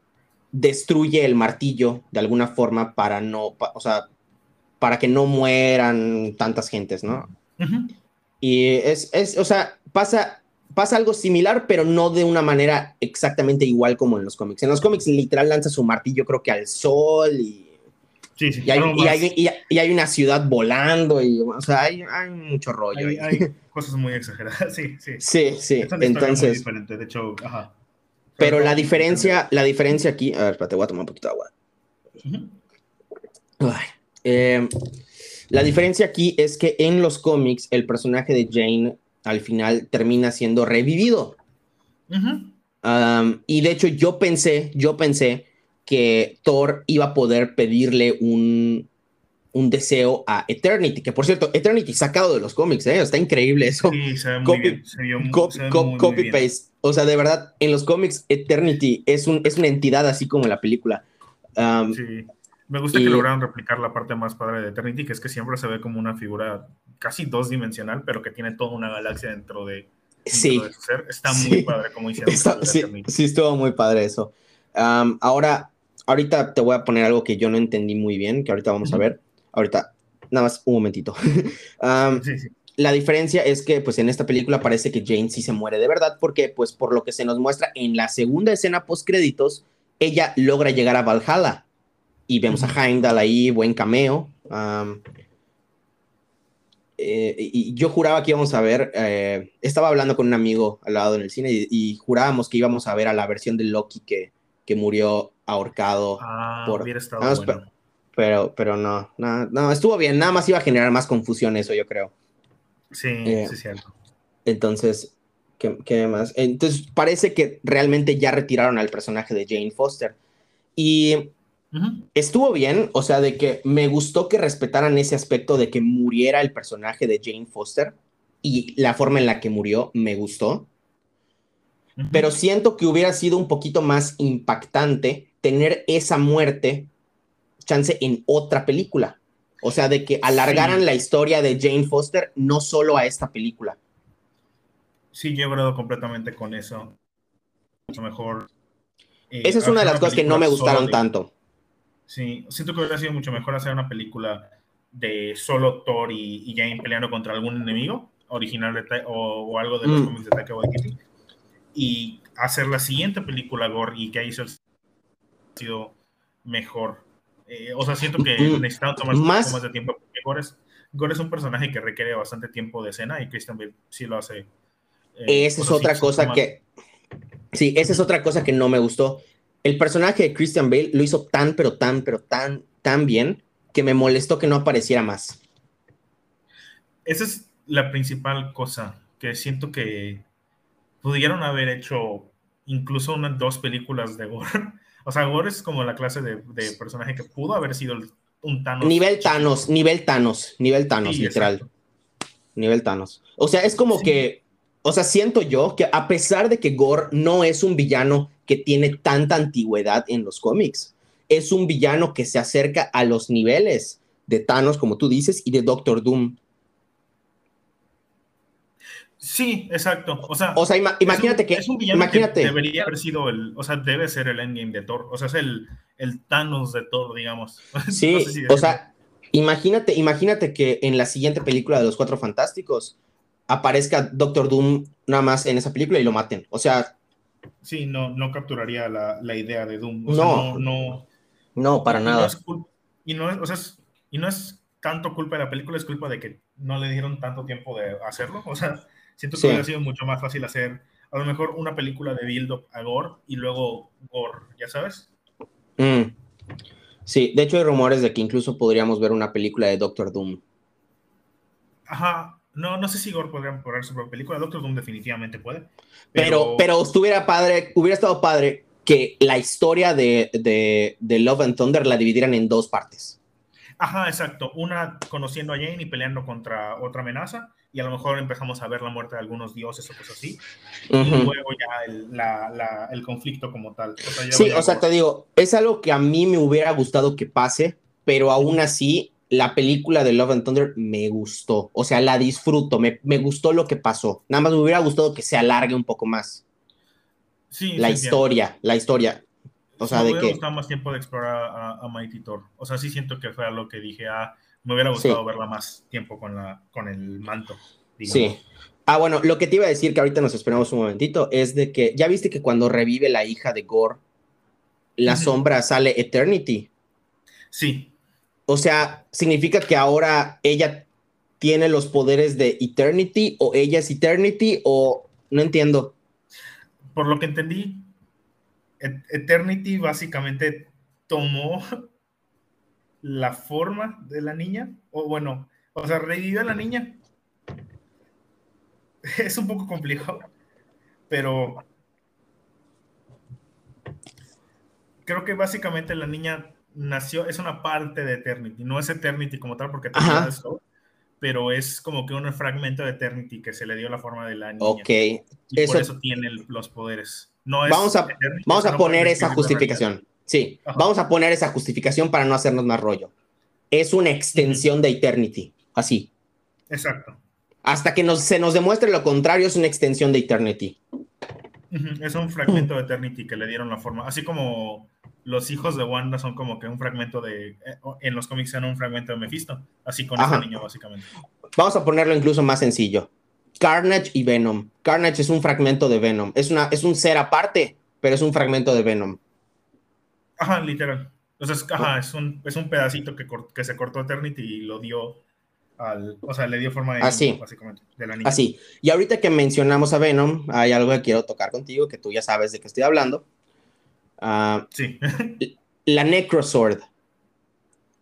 destruye el martillo de alguna forma para no, o sea, para que no mueran tantas gentes, ¿no? Y es, es, o sea, pasa, pasa algo similar, pero no de una manera exactamente igual como en los cómics. En los cómics literal lanza su martillo creo que al sol y, sí, sí, y, hay, y, hay, y, hay, una ciudad volando y, o sea, hay, mucho rollo. Hay, cosas muy exageradas, sí, sí. Sí, sí, entonces... diferente, de hecho, ajá. Pero la diferencia, la diferencia aquí, a ver, espérate, voy a tomar un poquito de agua. Ay, eh, la diferencia aquí es que en los cómics el personaje de Jane al final termina siendo revivido. y de hecho yo pensé, yo pensé que Thor iba a poder pedirle un, un deseo a Eternity, que por cierto, Eternity sacado de los cómics, ¿eh? está increíble eso. Sí, se ve muy copy, bien. copy paste. O sea, de verdad, en los cómics Eternity es, un, es una entidad así como en la película. sí. Me gusta que lograron replicar la parte más padre de Eternity, que es que siempre se ve como una figura casi dos dimensional, pero que tiene toda una galaxia dentro de, sí. su ser. Está muy padre como hicieron. sí, sí, estuvo muy padre eso. ahora, ahorita te voy a poner algo que yo no entendí muy bien, que ahorita vamos a ver. Ahorita, nada más un momentito. La diferencia es que, pues, en esta película parece que Jane sí se muere de verdad, porque, pues, por lo que se nos muestra en la segunda escena post créditos, ella logra llegar a Valhalla y vemos a Heimdall ahí, buen cameo. Eh, y yo juraba que íbamos a ver, eh, estaba hablando con un amigo al lado en el cine y, jurábamos que íbamos a ver a la versión de Loki que, que murió ahorcado. Ah, por, hubiera estado bueno. pero, pero, no, no, no, estuvo bien, nada más iba a generar más confusión eso, yo creo. Sí, eh, sí, cierto. Entonces, ¿qué, ¿qué, más? Entonces, parece que realmente ya retiraron al personaje de Jane Foster. Y Estuvo bien, o sea, de que me gustó que respetaran ese aspecto de que muriera el personaje de Jane Foster y la forma en la que murió me gustó. Pero siento que hubiera sido un poquito más impactante tener esa muerte chance en otra película. O sea, de que alargaran la historia de Jane Foster no solo a esta película. Sí, yo he hablado completamente con eso. Mucho mejor. Eh, Esa es una de las cosas que no me gustaron tanto. Sí, siento que hubiera sido mucho mejor hacer una película de solo Thor y, Jane peleando contra algún enemigo original de, o, algo de los mm. cómics de Taika Waititi y hacer la siguiente película Gore y que ahí ha sido mejor. Eh, o sea, siento que mm. necesitaba tomar más, más de tiempo porque Gore es, Gore es, un personaje que requiere bastante tiempo de escena y Christian Bale sí lo hace. Eh, esa es otra cosa que. Sí, esa es otra cosa que no me gustó. El personaje de Christian Bale lo hizo tan, pero tan, pero tan, tan bien que me molestó que no apareciera más. Esa es la principal cosa que siento que pudieron haber hecho incluso unas dos películas de Gore. O sea, Gore es como la clase de, personaje que pudo haber sido un Thanos. Nivel Thanos, nivel Thanos, nivel Thanos, literal. Nivel Thanos. O sea, es como que, o sea, siento yo que a pesar de que Gore no es un villano que tiene tanta antigüedad en los cómics, es un villano que se acerca a los niveles de Thanos, como tú dices, y de Doctor Doom. Sí, exacto. O sea, imagínate que. Es un villano imagínate. que debería haber sido el. O sea, debe ser el endgame de Thor. O sea, es el, el Thanos de Thor, digamos. Sí, o sea, imagínate, imagínate que en la siguiente película de los Cuatro Fantásticos aparezca Doctor Doom nada más en esa película y lo maten. O sea. Sí, no, no capturaría la, la idea de Doom. O no, sea, no, no, para nada. y, no es, o sea, y no es tanto culpa de la película, es culpa de que no le dieron tanto tiempo de hacerlo. O sea Siento que hubiera sido mucho más fácil hacer a lo mejor una película de build-up a Gore y luego Gore, ¿ya sabes? Mm. Sí, de hecho hay rumores de que incluso podríamos ver una película de Doctor Doom. Ajá, no, no sé si Gore podría poner su propia película, Doctor Doom definitivamente puede. Pero, pero, estuviera padre, hubiera estado padre que la historia de, de, de Love and Thunder la dividieran en dos partes. Ajá, exacto. Una conociendo a Jane y peleando contra otra amenaza y a lo mejor empezamos a ver la muerte de algunos dioses o cosas así, y luego ya el, la, el, conflicto como tal. sí, o sea, te digo, es algo que a mí me hubiera gustado que pase, pero aún así, la película de Love and Thunder me gustó, o sea, la disfruto, me, me gustó lo que pasó, nada más me hubiera gustado que se alargue un poco más. Sí, la historia, la historia. O sea, de que... gustado más tiempo de explorar a, Mighty Thor. O sea, sí siento que fue algo que dije, ah, me hubiera gustado verla más tiempo con, la, con el manto. Sí. Ah, bueno, lo que te iba a decir, que ahorita nos esperamos un momentito, es de que, ¿ya viste que cuando revive la hija de Gore, la sombra sale Eternity? Sí. O sea, ¿significa que ahora ella tiene los poderes de Eternity o ella es Eternity o no entiendo? Por lo que entendí, Eternity básicamente tomó la forma de la niña, o bueno, o sea, revivió a la niña. Es un poco complicado, pero creo que básicamente la niña nació, es una parte de Eternity, no es Eternity como tal, porque esto, pero es como que un fragmento de Eternity que se le dio la forma de la niña. Ok. Y por eso tiene los poderes. No vamos a, vamos a poner esa justificación. Sí, vamos a poner esa justificación para no hacernos más rollo. Es una extensión de Eternity, así. Exacto. Hasta que se nos demuestre lo contrario, es una extensión de Eternity. Es un fragmento de Eternity que le dieron la forma. Así como los hijos de Wanda son como que un fragmento de. Eh, en los cómics son un fragmento de Mephisto. Así con este niño, básicamente. Vamos a ponerlo incluso más sencillo. Carnage y Venom. Carnage es un fragmento de Venom. Es, una, es un ser aparte, pero es un fragmento de Venom. Ajá, literal. Entonces, ajá, es un, es un pedacito que, que se cortó Eternity y lo dio al, o sea, le dio forma de, Así. básicamente, de la niña. Así. Y ahorita que mencionamos a Venom, hay algo que quiero tocar contigo, que tú ya sabes de qué estoy hablando. Uh, sí. la Necrosword.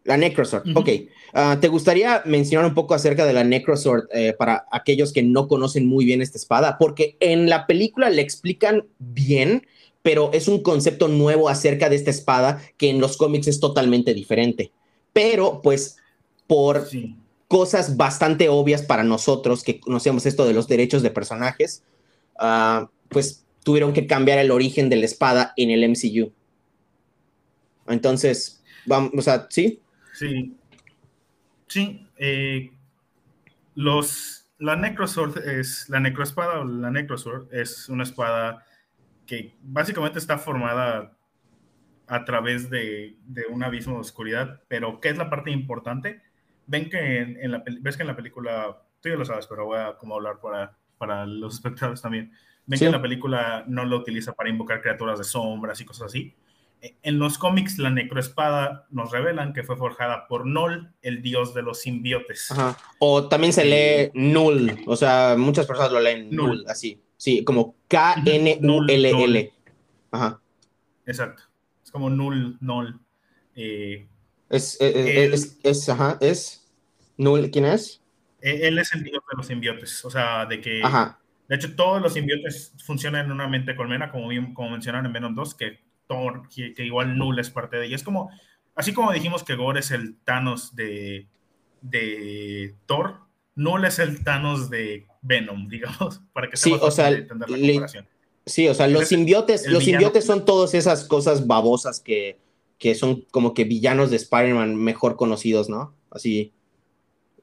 La Necrosword, ok. Uh, ¿Te gustaría mencionar un poco acerca de la Necrosword eh, para aquellos que no conocen muy bien esta espada? Porque en la película le explican bien, pero es un concepto nuevo acerca de esta espada que en los cómics es totalmente diferente. Pero pues por cosas bastante obvias para nosotros que conocemos esto de los derechos de personajes, uh, pues tuvieron que cambiar el origen de la espada en el MCU. Entonces, vamos, sea, ¿sí? Sí. Sí. Eh, los, la Necrosword es, la Necroespada o la Necrosword es una espada que básicamente está formada a través de, de, un abismo de oscuridad, pero ¿qué es la parte importante? Ven que en, la, ves que en la película, tú ya lo sabes, pero voy a como hablar para, para los espectadores también. Ven que en la película no lo utiliza para invocar criaturas de sombras y cosas así. E, en los cómics, la necroespada nos revelan que fue forjada por Null, el dios de los simbiotes. O también se lee Null, o sea, muchas personas lo leen Null, así. Sí, como K-N-U-L-L. Ajá. Exacto como null, null. Eh, es, eh, eh, es, es, ajá, es null, ¿quién es? Él es el dios de los simbiotes, o sea, de que, ajá. de hecho, todos los simbiotes funcionan en una mente colmena, como, como mencionaron en Venom 2, que Thor, que, igual Null es parte de ella. Es como, así como dijimos que Gore es el Thanos de, de Thor, Null es el Thanos de Venom, digamos, para que sí, o sea, entender la comparación. Sí, o sea, los simbiotes, los simbiotes son todas esas cosas babosas que, que son como que villanos de Spider-Man mejor conocidos, ¿no? Así,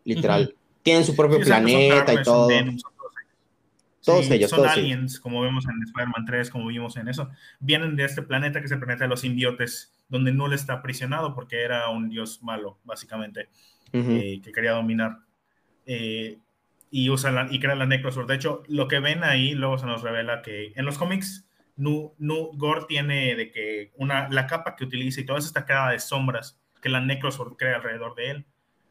literal. Tienen su propio planeta y todo. todos ellos. Son aliens, como vemos en Spider-Man 3, como vimos en eso. Vienen de este planeta que es el planeta de los simbiotes, donde Null está aprisionado porque era un dios malo, básicamente, eh, que quería dominar. Eh, y usa la, y crea la Necrosword. De hecho, lo que ven ahí luego se nos revela que en los cómics Nu, Nu Gore tiene de que una la capa que utiliza y toda esta cara de sombras que la Necrosword crea alrededor de él.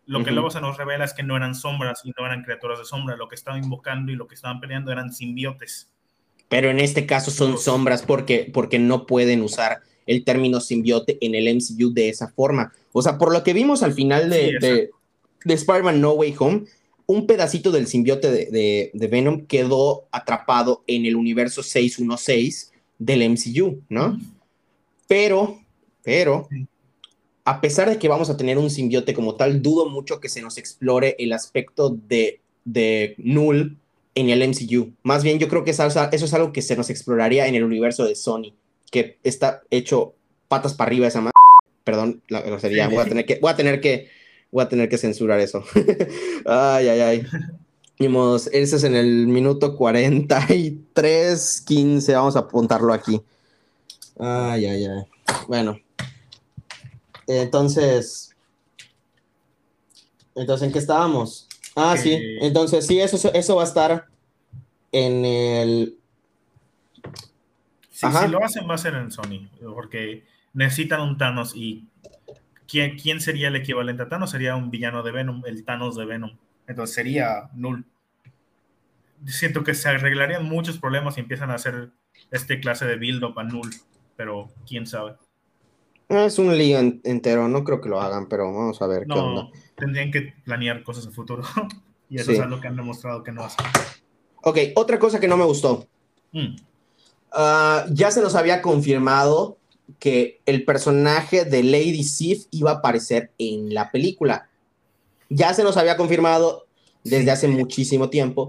Lo que luego se nos revela es que no eran sombras y no eran criaturas de sombra, lo que estaban invocando y lo que estaban peleando eran simbiotes. Pero en este caso son sombras porque, porque no pueden usar el término simbiote en el MCU de esa forma. O sea, por lo que vimos al final de, de, de Spider-Man No Way Home, un pedacito del simbiote de, Venom quedó atrapado en el universo 616 del MCU, ¿no? Pero, pero, a pesar de que vamos a tener un simbiote como tal, dudo mucho que se nos explore el aspecto de, de Null en el MCU. Más bien, yo creo que eso es algo que se nos exploraría en el universo de Sony, que está hecho patas para arriba esa más. Perdón, la grosería. Voy a tener que, voy a tener que Voy a tener que censurar eso. ay, ay, ay. Vimos, ese es en el minuto 43, 15. Vamos a apuntarlo aquí. Ay, ay, ay. Bueno. Entonces. Entonces, ¿en qué estábamos? Ah, sí. Entonces, sí, eso, eso va a estar en el. Sí, si lo hacen, va a ser en Sony. Porque necesitan un Thanos y ¿quién, sería el equivalente a Thanos? Sería un villano de Venom, el Thanos de Venom. Entonces sería Null. Siento que se arreglarían muchos problemas y empiezan a hacer este clase de build-up a Null, pero quién sabe. Es un lío entero, no creo que lo hagan, pero vamos a ver qué onda. Tendrían que planear cosas a futuro y eso es algo que han demostrado que no hacen. Ok, otra cosa que no me gustó. Mm. Ah, ya se nos había confirmado que el personaje de Lady Sif iba a aparecer en la película. Ya se nos había confirmado desde hace muchísimo tiempo.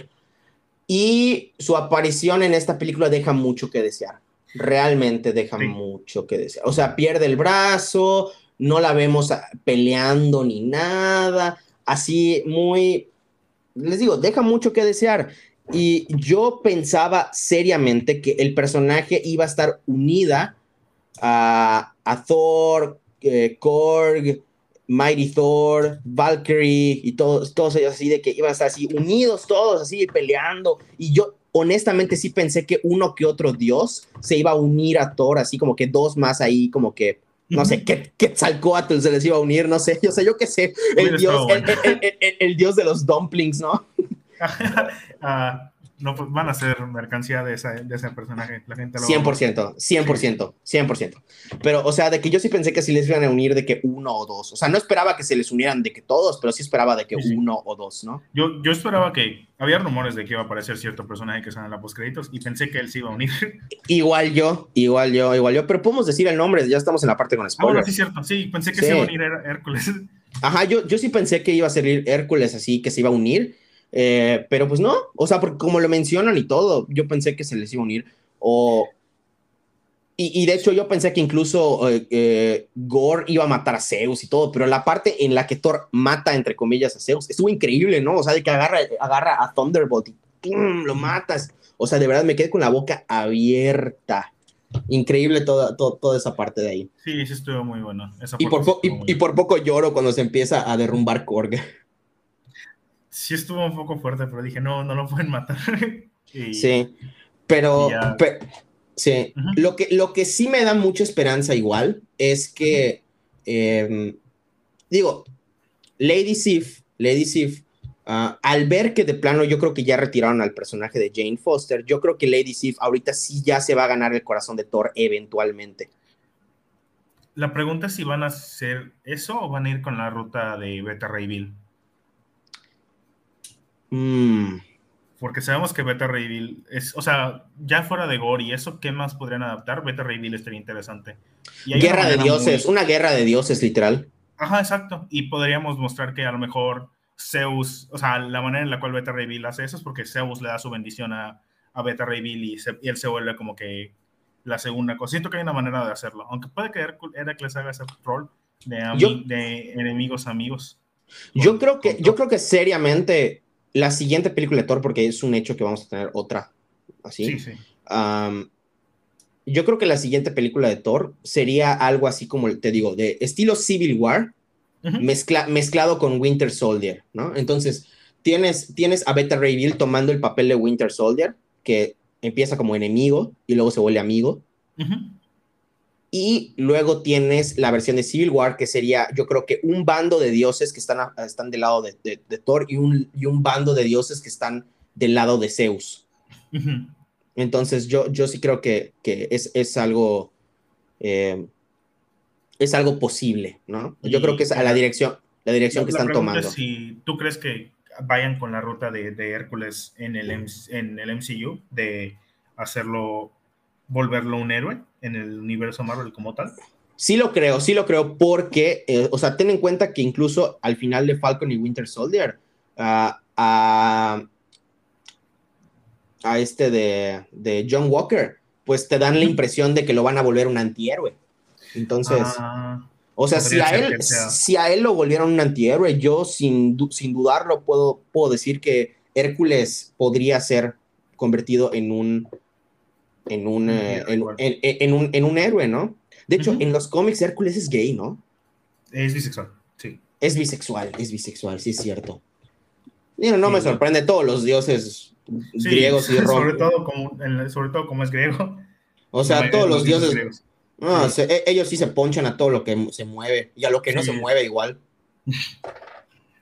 Y su aparición en esta película deja mucho que desear. Realmente deja mucho que desear. O sea, pierde el brazo, no la vemos peleando ni nada. Así muy, les digo, deja mucho que desear. Y yo pensaba seriamente que el personaje iba a estar unida a, Thor, eh, Korg, Mighty Thor, Valkyrie y todos, todos ellos así de que iban a estar así unidos todos así peleando. Y yo honestamente sí pensé que uno que otro dios se iba a unir a Thor así como que dos más ahí como que no sé, qué Quetzalcoatl se les iba a unir, no sé, yo sé, yo qué sé, el dios, el, dios de los dumplings, ¿no? Ah, no van a ser mercancía de, de ese personaje. La gente lo 100%, 100%, 100%. Pero, o sea, de que yo sí pensé que si les iban a unir de que uno o dos. O sea, no esperaba que se les unieran de que todos, pero sí esperaba de que uno o dos, ¿no? Yo, yo esperaba que. Había rumores de que iba a aparecer cierto personaje que sale en la postcréditos y pensé que él se iba a unir. Igual yo, igual yo, igual yo. Pero podemos decir el nombre, ya estamos en la parte con spoilers. Ah, sí, cierto. Sí, pensé que se iba a unir Hércules. Ajá, yo, yo sí pensé que iba a salir Hércules así, que se iba a unir eh, pero pues no, o sea, porque como lo mencionan y todo, yo pensé que se les iba a unir. O. y, de hecho yo pensé que incluso eh, eh, Gore iba a matar a Zeus y todo, pero la parte en la que Thor mata, entre comillas, a Zeus, estuvo increíble, ¿no? O sea, de que agarra, agarra a Thunderbolt y ¡pum! lo matas. O sea, de verdad me quedé con la boca abierta. Increíble toda, toda, esa parte de ahí. Sí, sí estuvo muy bueno. y, por y, por poco lloro cuando se empieza a derrumbar Korg. Sí estuvo un poco fuerte, pero dije, no, no lo pueden matar. sí, pero, sí. lo, que, lo que sí me da mucha esperanza igual es que, em, digo, Lady Sif, Lady Sif Ah, al ver que de plano yo creo que ya retiraron al personaje de Jane Foster, yo creo que Lady Sif ahorita sí ya se va a ganar el corazón de Thor eventualmente. La pregunta es si van a hacer eso o van a ir con la ruta de Beta Ray Bill. Mm. Porque sabemos que Beta Ray Bill es, o sea, ya fuera de Gore y eso, ¿qué más podrían adaptar? Beta Ray Bill estaría interesante. guerra de dioses, una guerra de dioses literal. Ajá, exacto. Y podríamos mostrar que a lo mejor Zeus, o sea, la manera en la cual Beta Ray Bill hace eso es porque Zeus le da su bendición a, a Beta Ray Bill y, él se vuelve como que la segunda cosa. Siento que hay una manera de hacerlo, aunque puede que Heracles haga ese rol de, de enemigos amigos. Yo creo que, yo creo que seriamente la siguiente película de Thor, porque es un hecho que vamos a tener otra así. Sí, sí. yo creo que la siguiente película de Thor sería algo así como te digo, de estilo Civil War, mezclado con Winter Soldier, ¿no? Entonces, tienes, tienes a Beta Ray Bill tomando el papel de Winter Soldier, que empieza como enemigo y luego se vuelve amigo. Y luego tienes la versión de Civil War, que sería, yo creo que un bando de dioses que están, están del lado de, de, Thor y un, y un, bando de dioses que están del lado de Zeus. Entonces, yo, yo sí creo que, que es, es algo eh, es algo posible, ¿no? Yo creo que es a la dirección, la dirección que están tomando. si tú crees que vayan con la ruta de, Hércules en el, en el MCU, de hacerlo, volverlo un héroe en el universo Marvel como tal. Sí lo creo, sí lo creo, porque, eh, o sea, ten en cuenta que incluso al final de Falcon y Winter Soldier, a, a este de, de John Walker, pues te dan la impresión de que lo van a volver un antihéroe. Entonces, ah, o sea, si a, él, si a él lo volvieron un antihéroe, yo sin, sin dudarlo puedo, puedo decir que Hércules podría ser convertido en un, en un, eh, en, un, en un héroe, ¿no? De hecho, en los cómics Hércules es gay, ¿no? Es bisexual, sí. Es bisexual, es bisexual, sí es cierto. no me sorprende todos los dioses griegos y romanos. Sobre todo, como, sobre todo como es griego. O sea, todos los dioses, no, e, ellos sí se ponchan a todo lo que se mueve y a lo que no se mueve igual.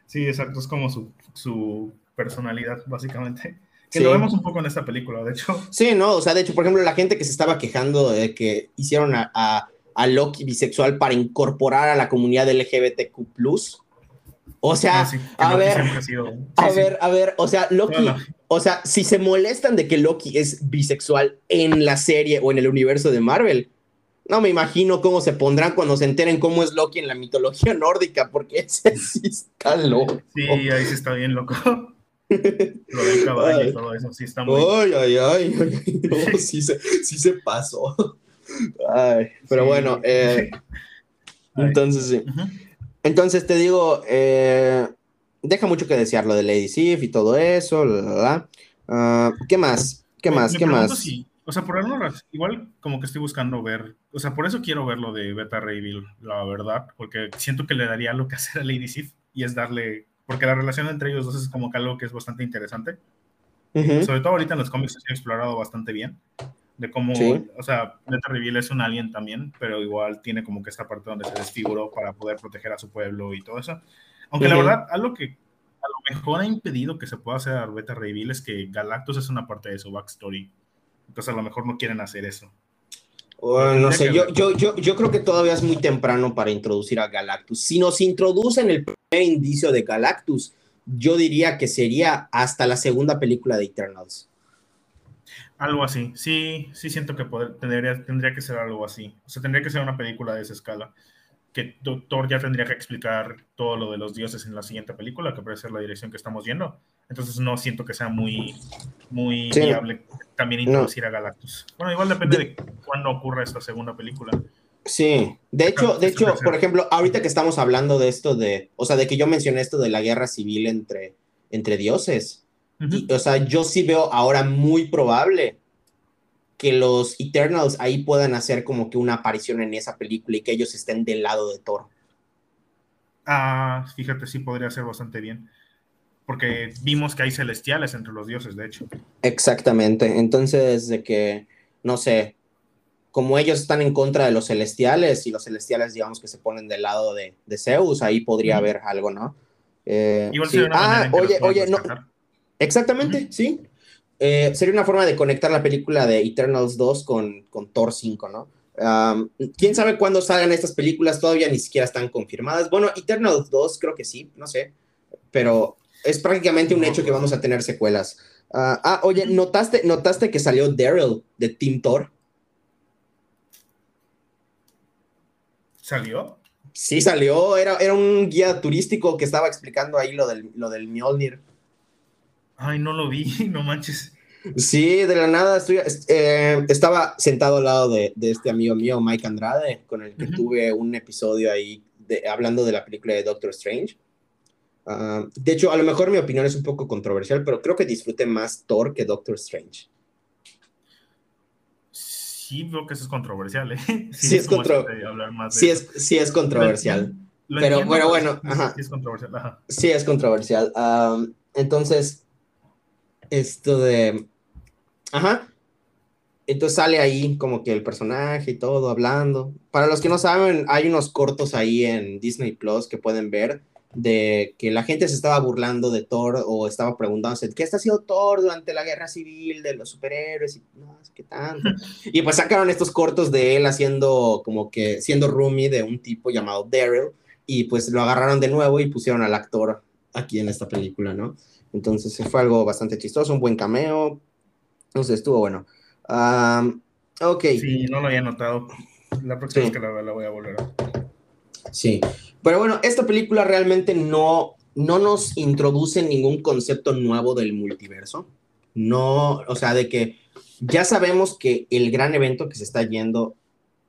Sí, exacto, es como su, personalidad, básicamente. Que lo vemos un poco en esta película, de hecho. Sí, no, o sea, de hecho, por ejemplo, la gente que se estaba quejando de que hicieron a, a, Loki bisexual para incorporar a la comunidad LGBTQ. O sea, ah, a, ver, a ver, a ver, o sea, Loki, o sea, si se molestan de que Loki es bisexual en la serie o en el universo de Marvel, no me imagino cómo se pondrán cuando se enteren cómo es Loki en la mitología nórdica, porque ese sí está loco. Sí, ahí sí está bien loco. Lo del caballo y todo eso, sí está muy... Ay, ay, ay, no, sí, se, sí se pasó. Ay, pero bueno, eh, entonces sí. Entonces te digo, eh, deja mucho que desear lo de Lady Sif y todo eso, la, uh, ¿qué más? ¿Qué más? ¿Qué más? O sea, por alguna igual como que estoy buscando ver, o sea, por eso quiero ver lo de Beta Ray Bill, la verdad, porque siento que le daría lo que hacer a Lady Sif y es darle, porque la relación entre ellos dos es como que algo que es bastante interesante. Sobre todo ahorita en los cómics se ha explorado bastante bien, de cómo, o sea, Beta Ray Bill es un alien también, pero igual tiene como que esta parte donde se desfiguró para poder proteger a su pueblo y todo eso. Aunque la verdad, algo que a lo mejor ha impedido que se pueda hacer a Beta Bill es que Galactus es una parte de su backstory entonces a lo mejor no quieren hacer eso. No sé, yo, yo, yo, yo creo que todavía es muy temprano para introducir a Galactus. Si nos introducen el primer indicio de Galactus, yo diría que sería hasta la segunda película de Eternals. Algo así, sí, sí siento que tendría, tendría que ser algo así. O sea, tendría que ser una película de esa escala. Que Thor ya tendría que explicar todo lo de los dioses en la siguiente película, que puede ser la dirección que estamos yendo. Entonces no siento que sea muy, muy viable también introducir a Galactus. Bueno, igual depende de, cuándo ocurra esta segunda película. Sí, de hecho, de hecho, por ejemplo, ahorita que estamos hablando de esto de, o sea, de que yo mencioné esto de la guerra civil entre, entre dioses, o sea, yo sí veo ahora muy probable que los Eternals ahí puedan hacer como que una aparición en esa película y que ellos estén del lado de Thor. Ah, fíjate, sí podría ser bastante bien. Porque vimos que hay celestiales entre los dioses, de hecho. Exactamente. Entonces, de que, no sé, como ellos están en contra de los celestiales y los celestiales, digamos, que se ponen del lado de, Zeus, ahí podría haber algo, ¿no? Eh, ah, oye, oye, no. Exactamente, sí. Eh, sería una forma de conectar la película de Eternals 2 con, con Thor 5, ¿no? ¿Quién sabe cuándo salgan estas películas? Todavía ni siquiera están confirmadas. Bueno, Eternals 2 creo que sí, no sé, pero es prácticamente un hecho que vamos a tener secuelas. ah, ah oye, ¿notaste, ¿notaste que salió Daryl de Team Thor? ¿Salió? Sí, salió. Era, era un guía turístico que estaba explicando ahí lo del, lo del Mjolnir. Ay, no lo vi, no manches. Sí, de la nada estoy, eh, estaba sentado al lado de, este amigo mío, Mike Andrade, con el que tuve un episodio ahí hablando de la película de Doctor Strange. Ah, de hecho, a lo mejor mi opinión es un poco controversial, pero creo que disfruté más Thor que Doctor Strange. Sí, creo que eso es controversial, ¿eh? Sí, es, sí, es, sí es controversial. pero bueno, bueno, Sí es controversial, Sí es controversial. entonces, esto de... Ajá. Entonces sale ahí como que el personaje y todo hablando. Para los que no saben, hay unos cortos ahí en Disney Plus que pueden ver de que la gente se estaba burlando de Thor o estaba preguntándose qué está haciendo Thor durante la guerra civil de los superhéroes y no sé qué tanto. y pues sacaron estos cortos de él haciendo como que siendo roomie de un tipo llamado Daryl y pues lo agarraron de nuevo y pusieron al actor aquí en esta película, ¿no? Entonces fue algo bastante chistoso, un buen cameo. Entonces estuvo bueno. ok. Sí, no lo había notado. La próxima vez que la, la voy a volver a. Sí. Pero bueno, esta película realmente no, no nos introduce ningún concepto nuevo del multiverso. No, o sea, de que ya sabemos que el gran evento que se está yendo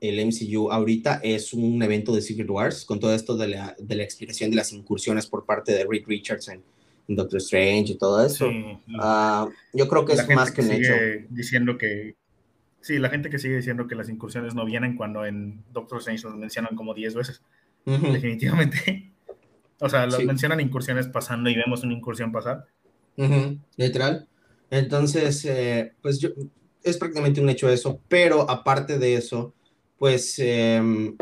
el MCU ahorita es un evento de Secret Wars, con todo esto de la, de la explicación de las incursiones por parte de Rick Richards en, Doctor Strange y todo eso. Ah, yo creo que es más que, un hecho. Diciendo que. Sí, la gente que sigue diciendo que las incursiones no vienen cuando en Doctor Strange los mencionan como 10 veces. Definitivamente. O sea, los mencionan incursiones pasando y vemos una incursión pasar. Literal. Entonces, eh, pues yo, es prácticamente un hecho eso, pero aparte de eso, pues, em,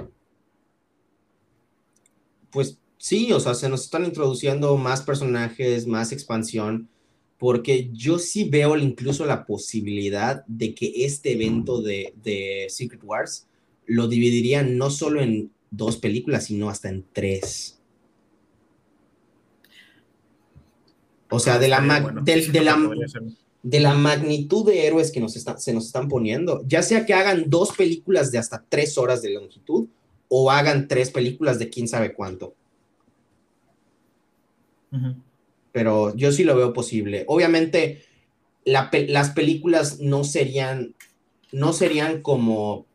pues sí, o sea, se nos están introduciendo más personajes, más expansión, porque yo sí veo incluso la posibilidad de que este evento de, de Secret Wars lo dividirían no solo en dos películas, sino hasta en tres. O sea, de la, de, la, de la magnitud de héroes que nos se nos están poniendo, ya sea que hagan dos películas de hasta tres horas de longitud o hagan tres películas de quién sabe cuánto. Pero yo sí lo veo posible. Obviamente, las películas no serían, no serían como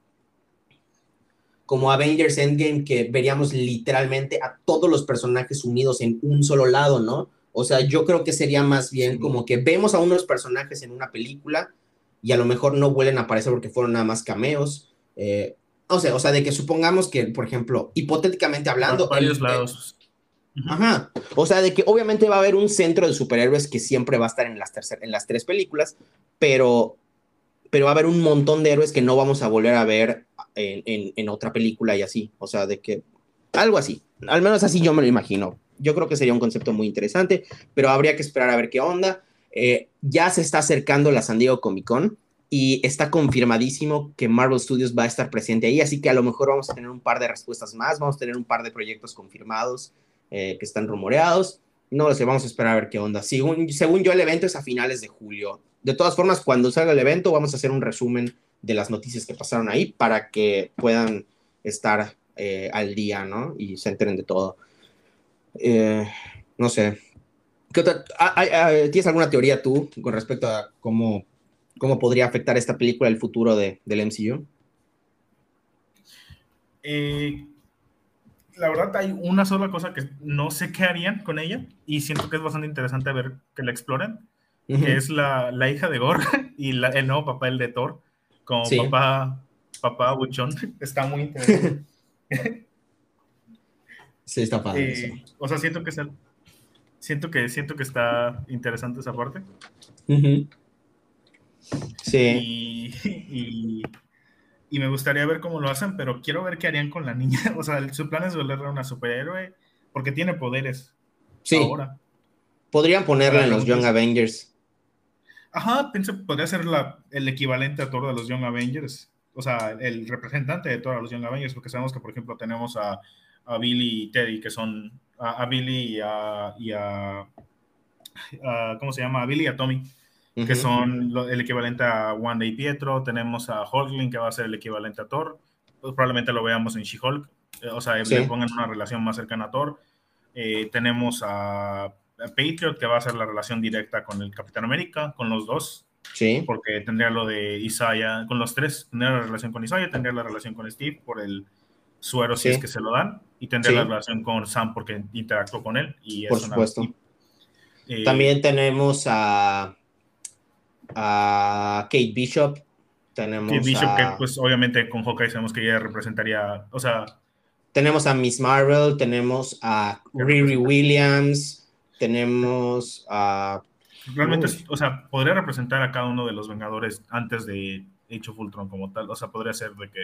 como Avengers Endgame, que veríamos literalmente a todos los personajes unidos en un solo lado, ¿no? O sea, yo creo que sería más bien como que vemos a unos personajes en una película y a lo mejor no vuelven a aparecer porque fueron nada más cameos. Eh, o sea, o sea, de que supongamos que, por ejemplo, hipotéticamente hablando... Por varios lados. Ajá. O sea, de que obviamente va a haber un centro de superhéroes que siempre va a estar en las, en las tres películas, pero, pero va a haber un montón de héroes que no vamos a volver a ver en, otra película y así. O sea, de que algo así. Al menos así yo me lo imagino. Yo creo que sería un concepto muy interesante, pero habría que esperar a ver qué onda. Eh, ya se está acercando la San Diego Comic Con y está confirmadísimo que Marvel Studios va a estar presente ahí, así que a lo mejor vamos a tener un par de respuestas más, vamos a tener un par de proyectos confirmados eh, que están rumoreados. No sé, vamos a esperar a ver qué onda. Según, según yo, el evento es a finales de julio. De todas formas, cuando salga el evento, vamos a hacer un resumen de las noticias que pasaron ahí para que puedan estar eh, al día, ¿no? Y se enteren de todo. Eh, no sé. Ah, ah, ah, ¿Tienes alguna teoría tú con respecto a cómo, cómo podría afectar esta película el futuro de, del MCU? Eh, la verdad hay una sola cosa que no sé qué harían con ella y siento que es bastante interesante ver que la exploren, que es la, la, hija de Gore y el nuevo papel de Thor como papá, papá buchón. Está muy interesante. sí, está padre. Eh, o sea, siento que, siento, que, siento que está interesante esa parte. Sí. y y me gustaría ver cómo lo hacen, pero quiero ver qué harían con la niña. O sea, su plan es volverla una superhéroe porque tiene poderes. Sí. Ahora. Podrían ponerla en los Young Avengers. Ajá, pienso, podría ser la, el equivalente a Thor de los Young Avengers. O sea, el representante de Thor a los Young Avengers, porque sabemos que, por ejemplo, tenemos a, a Billy y Teddy, que son a, Billy y a, y a, ¿Cómo se llama? A Billy y a Tommy que son el equivalente a Wanda y Pietro. Tenemos a Hulkling, que va a ser el equivalente a Thor. Pues probablemente lo veamos en She-Hulk. Eh, o sea, le pongan una relación más cercana a Thor. Eh, tenemos a, Patriot, que va a ser la relación directa con el Capitán América, con los dos. Sí. Porque tendría lo de Isaiah, con los tres, tendría la relación con Isaiah, tendría la relación con Steve por el suero si es que se lo dan, y tendría la relación con Sam porque interactuó con él. Y por supuesto. Eh, También tenemos a a Kate Bishop. Tenemos Kate Bishop, que pues obviamente con Hawkeye sabemos que ella representaría, o sea... Tenemos a Miss Marvel, tenemos a Riri Williams, tenemos a... Realmente, o sea, podría representar a cada uno de los Vengadores antes de Age of Ultron como tal. O sea, podría ser de que...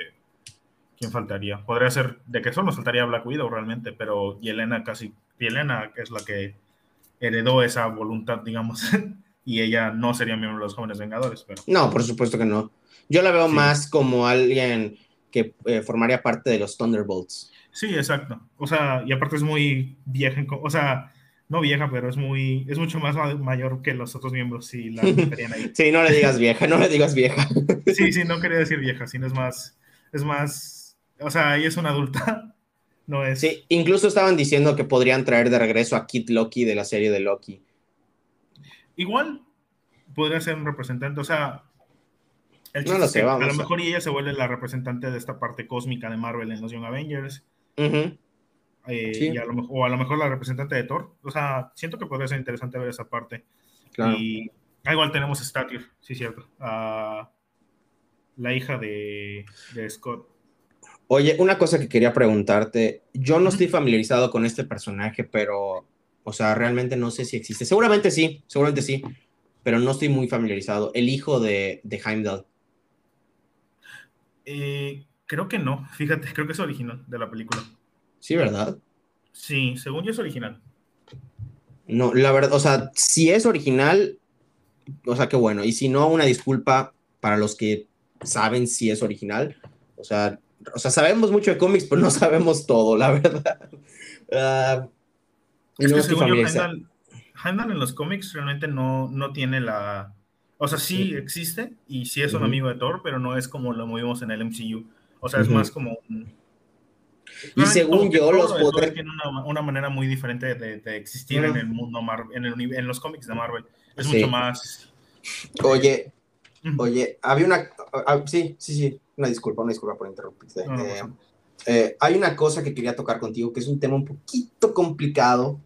¿Quién faltaría? Podría ser de que solo faltaría Black Widow realmente, pero Yelena casi... Yelena es la que heredó esa voluntad, digamos, y ella no sería miembro de los jóvenes vengadores. Pero... No, por supuesto que no. Yo la veo más como alguien que eh, formaría parte de los Thunderbolts. Sí, exacto. O sea, y aparte es muy vieja, o sea, no vieja, pero es muy, es mucho más mayor que los otros miembros si la ahí. sí, no le digas vieja, no le digas vieja. sí, sí, no quería decir vieja, sino es más, es más, o sea, ella es una adulta, no es. Sí, incluso estaban diciendo que podrían traer de regreso a Kid Loki de la serie de Loki. Igual podría ser un representante, o sea, el no lo sé, a lo mejor ella se vuelve la representante de esta parte cósmica de Marvel en los Young Avengers. Eh, y a lo, o a lo mejor la representante de Thor. O sea, siento que podría ser interesante ver esa parte. Y ah, igual tenemos a Stature, sí, cierto. la hija de, de, Scott. Oye, una cosa que quería preguntarte. Yo no estoy familiarizado con este personaje, pero o sea, realmente no sé si existe. Seguramente sí, seguramente sí, pero no estoy muy familiarizado. El hijo de, de Heimdall. Eh, creo que no, fíjate, creo que es original de la película. Sí, ¿verdad? Sí, según yo es original. No, la verdad, o sea, si es original, o sea, qué bueno. Y si no, una disculpa para los que saben si es original. O sea, o sea sabemos mucho de cómics, pero no sabemos todo, la verdad. Uh, es que según yo, Heimdall, en los cómics realmente no, no tiene la... O sea, sí, existe y sí es un amigo de Thor, pero no es como lo movimos en el MCU. O sea, es más como un... Y según yo, los poderes... Tiene una, una, manera muy diferente de, de existir en el mundo Marvel, en, el, en, los cómics de Marvel. Es mucho más... Oye, oye, había una... Ah, ah, sí, sí, sí, una disculpa, una disculpa por interrumpirte. Eh, eh, hay una cosa que quería tocar contigo, que es un tema un poquito complicado,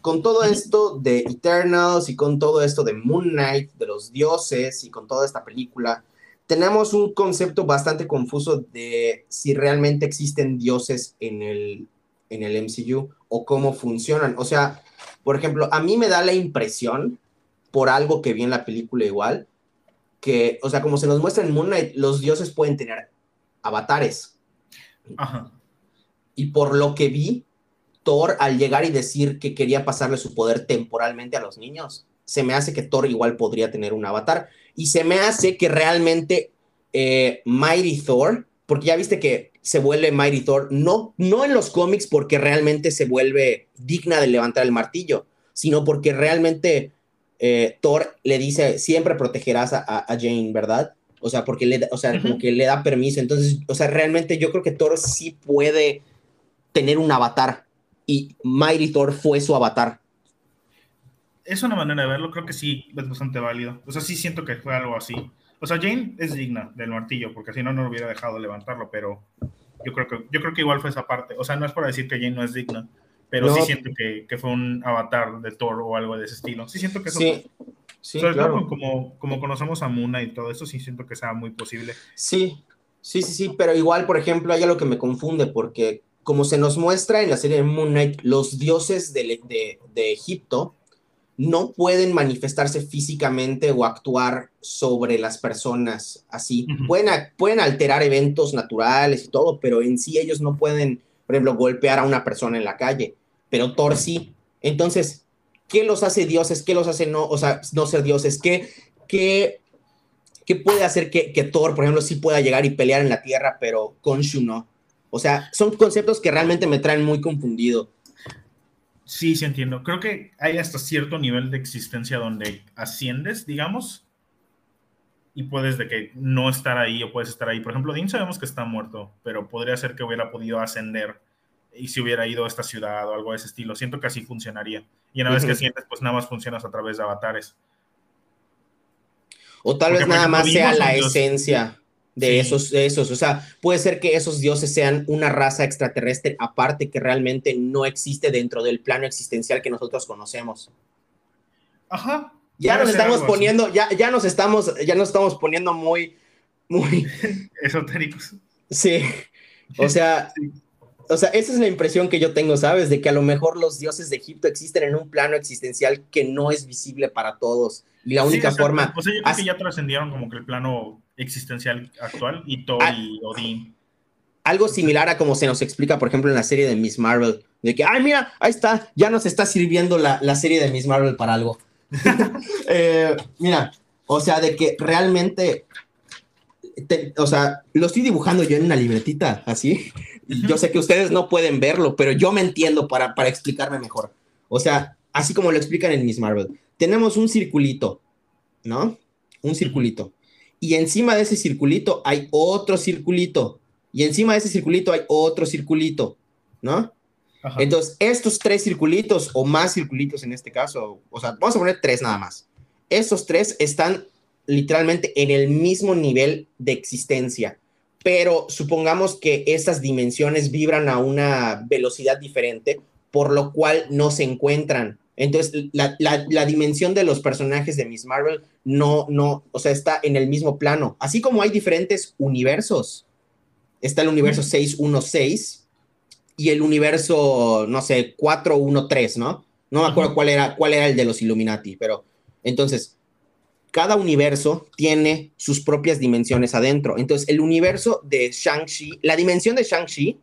con todo esto de Eternals y con todo esto de Moon Knight, de los dioses y con toda esta película, tenemos un concepto bastante confuso de si realmente existen dioses en el, en el MCU o cómo funcionan. O sea, por ejemplo, a mí me da la impresión, por algo que vi en la película igual, que, o sea, como se nos muestra en Moon Knight, los dioses pueden tener avatares. Y por lo que vi, Thor al llegar y decir que quería pasarle su poder temporalmente a los niños, se me hace que Thor igual podría tener un avatar. Y se me hace que realmente eh, Mighty Thor, porque ya viste que se vuelve Mighty Thor, no, no en los cómics porque realmente se vuelve digna de levantar el martillo, sino porque realmente eh, Thor le dice, siempre protegerás a, Jane, ¿verdad? O sea, porque le, o sea, como que le da permiso. Entonces, o sea, realmente yo creo que Thor sí puede tener un avatar y Mighty Thor fue su avatar. Es una manera de verlo, creo que sí, es bastante válido. O sea, sí siento que fue algo así. O sea, Jane es digna del martillo, porque si no, no hubiera dejado levantarlo, pero yo creo que, yo creo que igual fue esa parte. O sea, no es para decir que Jane no es digna, pero sí siento que, que, fue un avatar de Thor o algo de ese estilo. Sí siento que eso sí. Sí, claro. como, como conocemos a Muna y todo eso, sí siento que sea muy posible. Sí, sí, sí, sí, pero igual, por ejemplo, hay algo que me confunde, porque como se nos muestra en la serie de Moon Knight, los dioses de, de, de Egipto no pueden manifestarse físicamente o actuar sobre las personas así. pueden, pueden alterar eventos naturales y todo, pero en sí ellos no pueden, por ejemplo, golpear a una persona en la calle, pero Thor sí. Entonces, ¿qué los hace dioses? ¿Qué los hace no, o sea, no ser dioses? ¿Qué, qué, qué puede hacer que, que, Thor, por ejemplo, sí pueda llegar y pelear en la tierra, pero Khonshu no? O sea, son conceptos que realmente me traen muy confundido. Sí, sí entiendo. Creo que hay hasta cierto nivel de existencia donde asciendes, digamos, y puedes de que no estar ahí o puedes estar ahí. Por ejemplo, Dean sabemos que está muerto, pero podría ser que hubiera podido ascender y si hubiera ido a esta ciudad o algo de ese estilo. Siento que así funcionaría. Y una vez que asciendes, pues nada más funcionas a través de avatares. O tal vez nada más sea la esencia de esos, de esos. O sea, puede ser que esos dioses sean una raza extraterrestre aparte que realmente no existe dentro del plano existencial que nosotros conocemos. Ajá. Ya nos estamos poniendo, ya, ya nos estamos, ya nos estamos poniendo muy, muy esotéricos. Sí. O sea, o sea, esa es la impresión que yo tengo, ¿sabes? De que a lo mejor los dioses de Egipto existen en un plano existencial que no es visible para todos. Y la única forma. O sea, yo creo que ya trascendieron como que el plano existencial actual y Thor ah, y Odín. Algo similar a como se nos explica, por ejemplo, en la serie de Miss Marvel, de que, ay, mira, ahí está, ya nos está sirviendo la, serie de Miss Marvel para algo. Eh, mira, o sea, de que realmente, o sea, lo estoy dibujando yo en una libretita, así. Yo sé que ustedes no pueden verlo, pero yo me entiendo para, para explicarme mejor. O sea, así como lo explican en Miss Marvel. Tenemos un circulito, ¿no? Un circulito y encima de ese circulito hay otro circulito, y encima de ese circulito hay otro circulito, ¿no? Entonces, estos tres circulitos, o más circulitos en este caso, o sea, vamos a poner tres nada más. Estos tres están literalmente en el mismo nivel de existencia, pero supongamos que esas dimensiones vibran a una velocidad diferente, por lo cual no se encuentran. Entonces, la, dimensión de los personajes de Miss Marvel no, no, o sea, está en el mismo plano. Así como hay diferentes universos. Está el universo 616 y el universo, no sé, 413, ¿no? No me acuerdo cuál era, cuál era el de los Illuminati, pero entonces, cada universo tiene sus propias dimensiones adentro. Entonces, el universo de Shang-Chi, la dimensión de Shang-Chi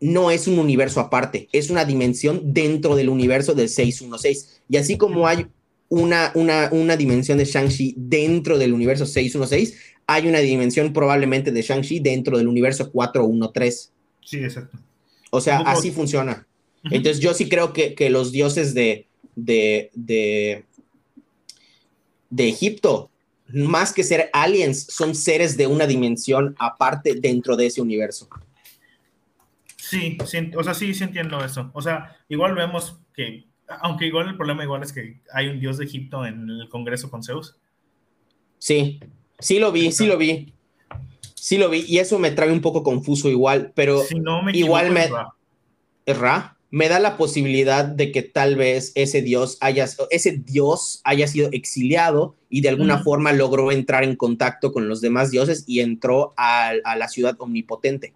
no es un universo aparte, es una dimensión dentro del universo del 616. Y así como hay una, una, una dimensión de Shang-Chi dentro del universo 616, hay una dimensión probablemente de Shang-Chi dentro del universo 413. Sí, exacto. O sea, así funciona. Entonces yo sí creo que, los dioses de, de, de, de Egipto, más que ser aliens, son seres de una dimensión aparte dentro de ese universo. Sí, o sea, sí, sí entiendo eso. O sea, igual vemos que, aunque igual el problema igual es que hay un dios de Egipto en el Congreso con Zeus. Sí, sí lo vi, sí lo vi. Sí lo vi, y eso me trae un poco confuso igual, pero igual me... Es Ra. Me da la posibilidad de que tal vez ese dios haya, ese dios haya sido exiliado y de alguna forma logró entrar en contacto con los demás dioses y entró a la ciudad omnipotente.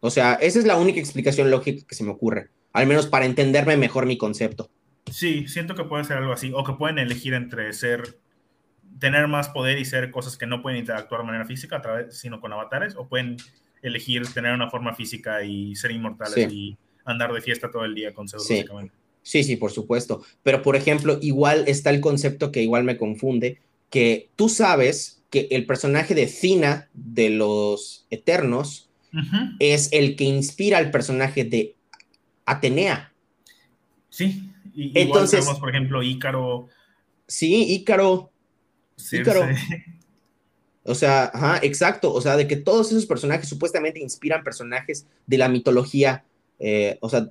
O sea, esa es la única explicación lógica que se me ocurre, al menos para entenderme mejor mi concepto. Sí, siento que puede ser algo así, o que pueden elegir entre ser, tener más poder y ser cosas que no pueden interactuar de manera física, a través, sino con avatares, o pueden elegir tener una forma física y ser inmortales y andar de fiesta todo el día con Zeus, sí. Sí, sí, por supuesto. Pero, por ejemplo, igual está el concepto que igual me confunde, que tú sabes que el personaje de Cina de los Eternos es el que inspira al personaje de Atenea. Sí, y, Entonces, por ejemplo, Ícaro. Sí, Ícaro. Ícaro. O sea, ajá, exacto. O sea, de que todos esos personajes supuestamente inspiran personajes de la mitología, eh, o sea,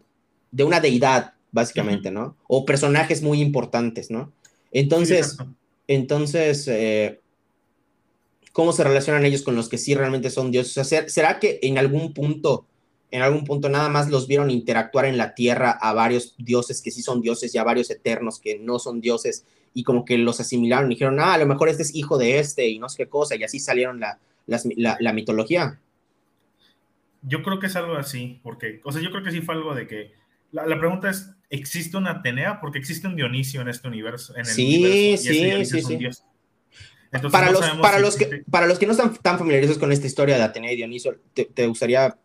de una deidad, básicamente, ¿no? O personajes muy importantes, ¿no? Entonces, entonces, eh, ¿cómo se relacionan ellos con los que sí realmente son dioses? O sea, ¿será que en algún punto, en algún punto nada más los vieron interactuar en la tierra a varios dioses que sí son dioses y a varios eternos que no son dioses y como que los asimilaron y dijeron, ah, a lo mejor este es hijo de este y no sé qué cosa, y así salieron la, la mitología? Yo creo que es algo así, porque, o sea, yo creo que sí fue algo de que la, pregunta es, ¿existe una Atenea? Porque existe un Dionisio en este universo. En el sí, sí, sí, sí. para, los, para, los que, para los que no están tan familiarizados con esta historia de Atenea y Dionisio, ¿te, gustaría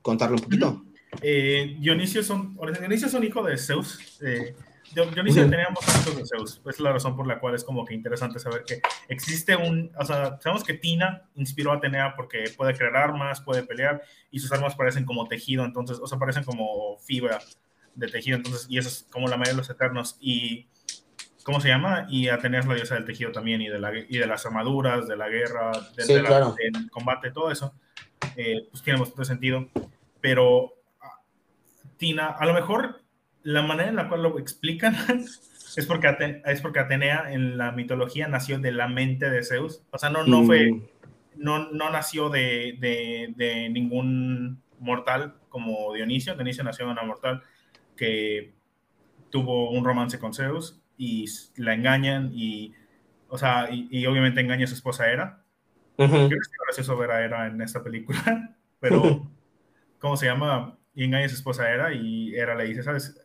contarlo un poquito? Eh, Dionisio, son, Dionisio es un hijo de Zeus. Eh, Dionisio uh teníamos hijos de Zeus. es la razón por la cual es como que interesante saber que existe un. O sea, sabemos que Tina inspiró a Atenea porque puede crear armas, puede pelear y sus armas parecen como tejido, entonces, o sea, parecen como fibra de tejido, entonces, y eso es como la mayoría de los eternos. Y, ¿cómo se llama? Y Atenea es la diosa del tejido también, y de, la, y de las armaduras, de la guerra, del combate, todo eso, eh, pues tiene bastante sentido. Pero ah, Tina, a lo mejor la manera en la cual lo explican es porque, es porque Atenea en la mitología nació de la mente de Zeus. O sea, no, no fue, mm. no, no nació de, de, de, ningún mortal como Dionisio. Dionisio nació de una mortal que tuvo un romance con Zeus y la engañan y, o sea, y, obviamente engaña a su esposa Hera. Yo creo que es gracioso ver a Hera en esta película, pero ¿cómo se llama? Y engaña a su esposa Hera y Hera le dice, ¿sabes?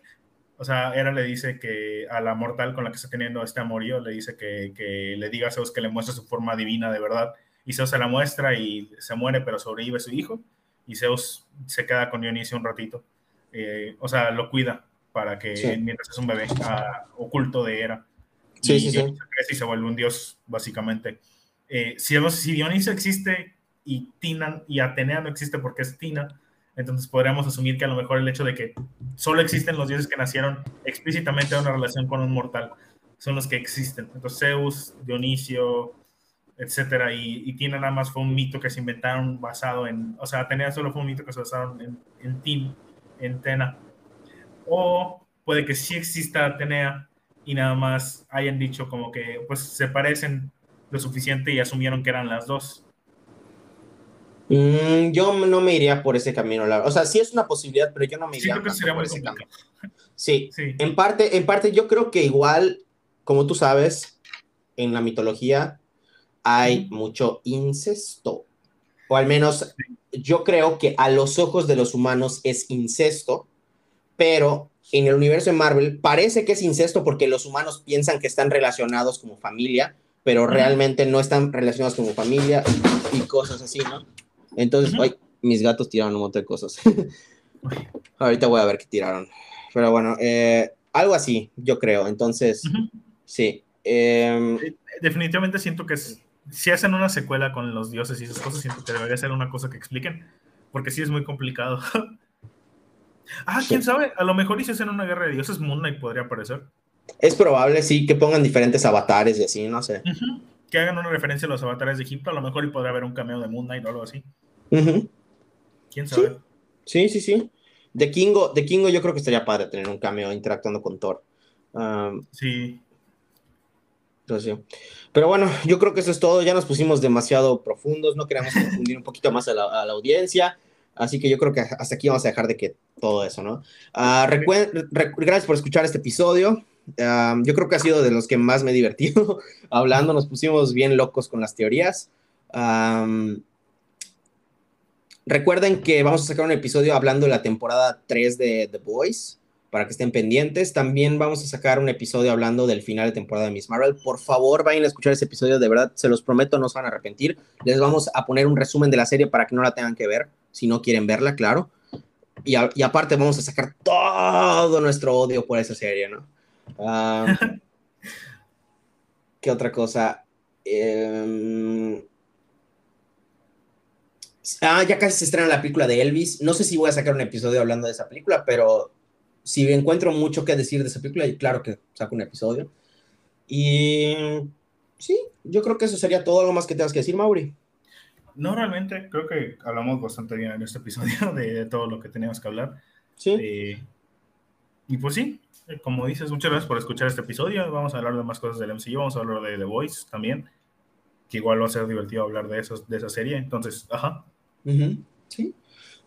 O sea, Hera le dice que a la mortal con la que está teniendo este amorío, le dice que, que le diga a Zeus que le muestre su forma divina de verdad. Y Zeus se la muestra y se muere, pero sobrevive su hijo. Y Zeus se queda con Dionisio un ratito. Eh, o sea, lo cuida para que mientras es un bebé ah, oculto de Hera. Sí, y sí, sí. y se vuelve un dios, básicamente. Eh, si, si Dionisio existe y Tina y Atenea no existe porque es Tina, entonces podríamos asumir que a lo mejor el hecho de que solo existen los dioses que nacieron explícitamente de una relación con un mortal son los que existen. Entonces Zeus, Dionisio, etcétera, y, y Tina nada más fue un mito que se inventaron basado en, o sea, Atenea solo fue un mito que se basaron en, en Tim en Tena. O puede que sí exista Atenea y nada más hayan dicho como que pues se parecen lo suficiente y asumieron que eran las dos. Mm, yo no me iría por ese camino, o sea, sí es una posibilidad, pero yo no me iría por ese camino. Sí, sí, En, parte, en parte yo creo que igual, como tú sabes, en la mitología hay mucho incesto, o al menos yo creo que a los ojos de los humanos es incesto, pero en el universo de Marvel parece que es incesto porque los humanos piensan que están relacionados como familia, pero realmente no están relacionados como familia y cosas así, ¿no? Entonces, mis gatos tiraron un montón de cosas. Ahorita voy a ver qué tiraron. Pero bueno, eh, algo así, yo creo. Entonces, sí. Eh, definitivamente siento que es si hacen una secuela con los dioses y esas cosas, siento que debería ser una cosa que expliquen, porque sí es muy complicado. ah, quién sabe, a lo mejor y si hacen una guerra de dioses, Moon Knight podría aparecer. Es probable, sí, que pongan diferentes avatares y así, no sé. Que hagan una referencia a los avatares de Egipto, a lo mejor y podría haber un cameo de Moon Knight o algo así. ¿Quién sabe? Sí, sí, sí. De Kingo, de Kingo yo creo que estaría padre tener un cameo interactuando con Thor. sí. Pero bueno, yo creo que eso es todo. Ya nos pusimos demasiado profundos, no queremos confundir un poquito más a la, audiencia. Así que yo creo que hasta aquí vamos a dejar de que todo eso, ¿no? Uh, gracias por escuchar este episodio. Yo creo que ha sido de los que más me he divertido hablando. Nos pusimos bien locos con las teorías. recuerden que vamos a sacar un episodio hablando de la temporada 3 de The Boys para que estén pendientes. También vamos a sacar un episodio hablando del final de temporada de Miss Marvel. Por favor, vayan a escuchar ese episodio, de verdad, se los prometo, no se van a arrepentir. Les vamos a poner un resumen de la serie para que no la tengan que ver, si no quieren verla, claro. Y, aparte vamos a sacar todo nuestro odio por esa serie, ¿no? Ah, ¿Qué otra cosa? Em, ah, ya casi se estrena la película de Elvis. No sé si voy a sacar un episodio hablando de esa película, pero si encuentro mucho que decir de esa película, claro que saco un episodio. Y Sí, yo creo que eso sería todo. ¿Algo más que tengas que decir, Mauri? No, realmente creo que hablamos bastante bien en este episodio de, todo lo que teníamos que hablar. Sí. Eh, y pues sí, como dices, muchas gracias por escuchar este episodio. Vamos a hablar de más cosas del MCU, vamos a hablar de The Voice también, que igual va a ser divertido hablar de, de esa serie. Entonces, ajá. Sí.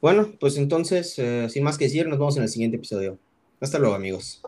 Bueno, pues entonces, eh, sin más que decir, nos vemos en el siguiente episodio. Hasta luego, amigos.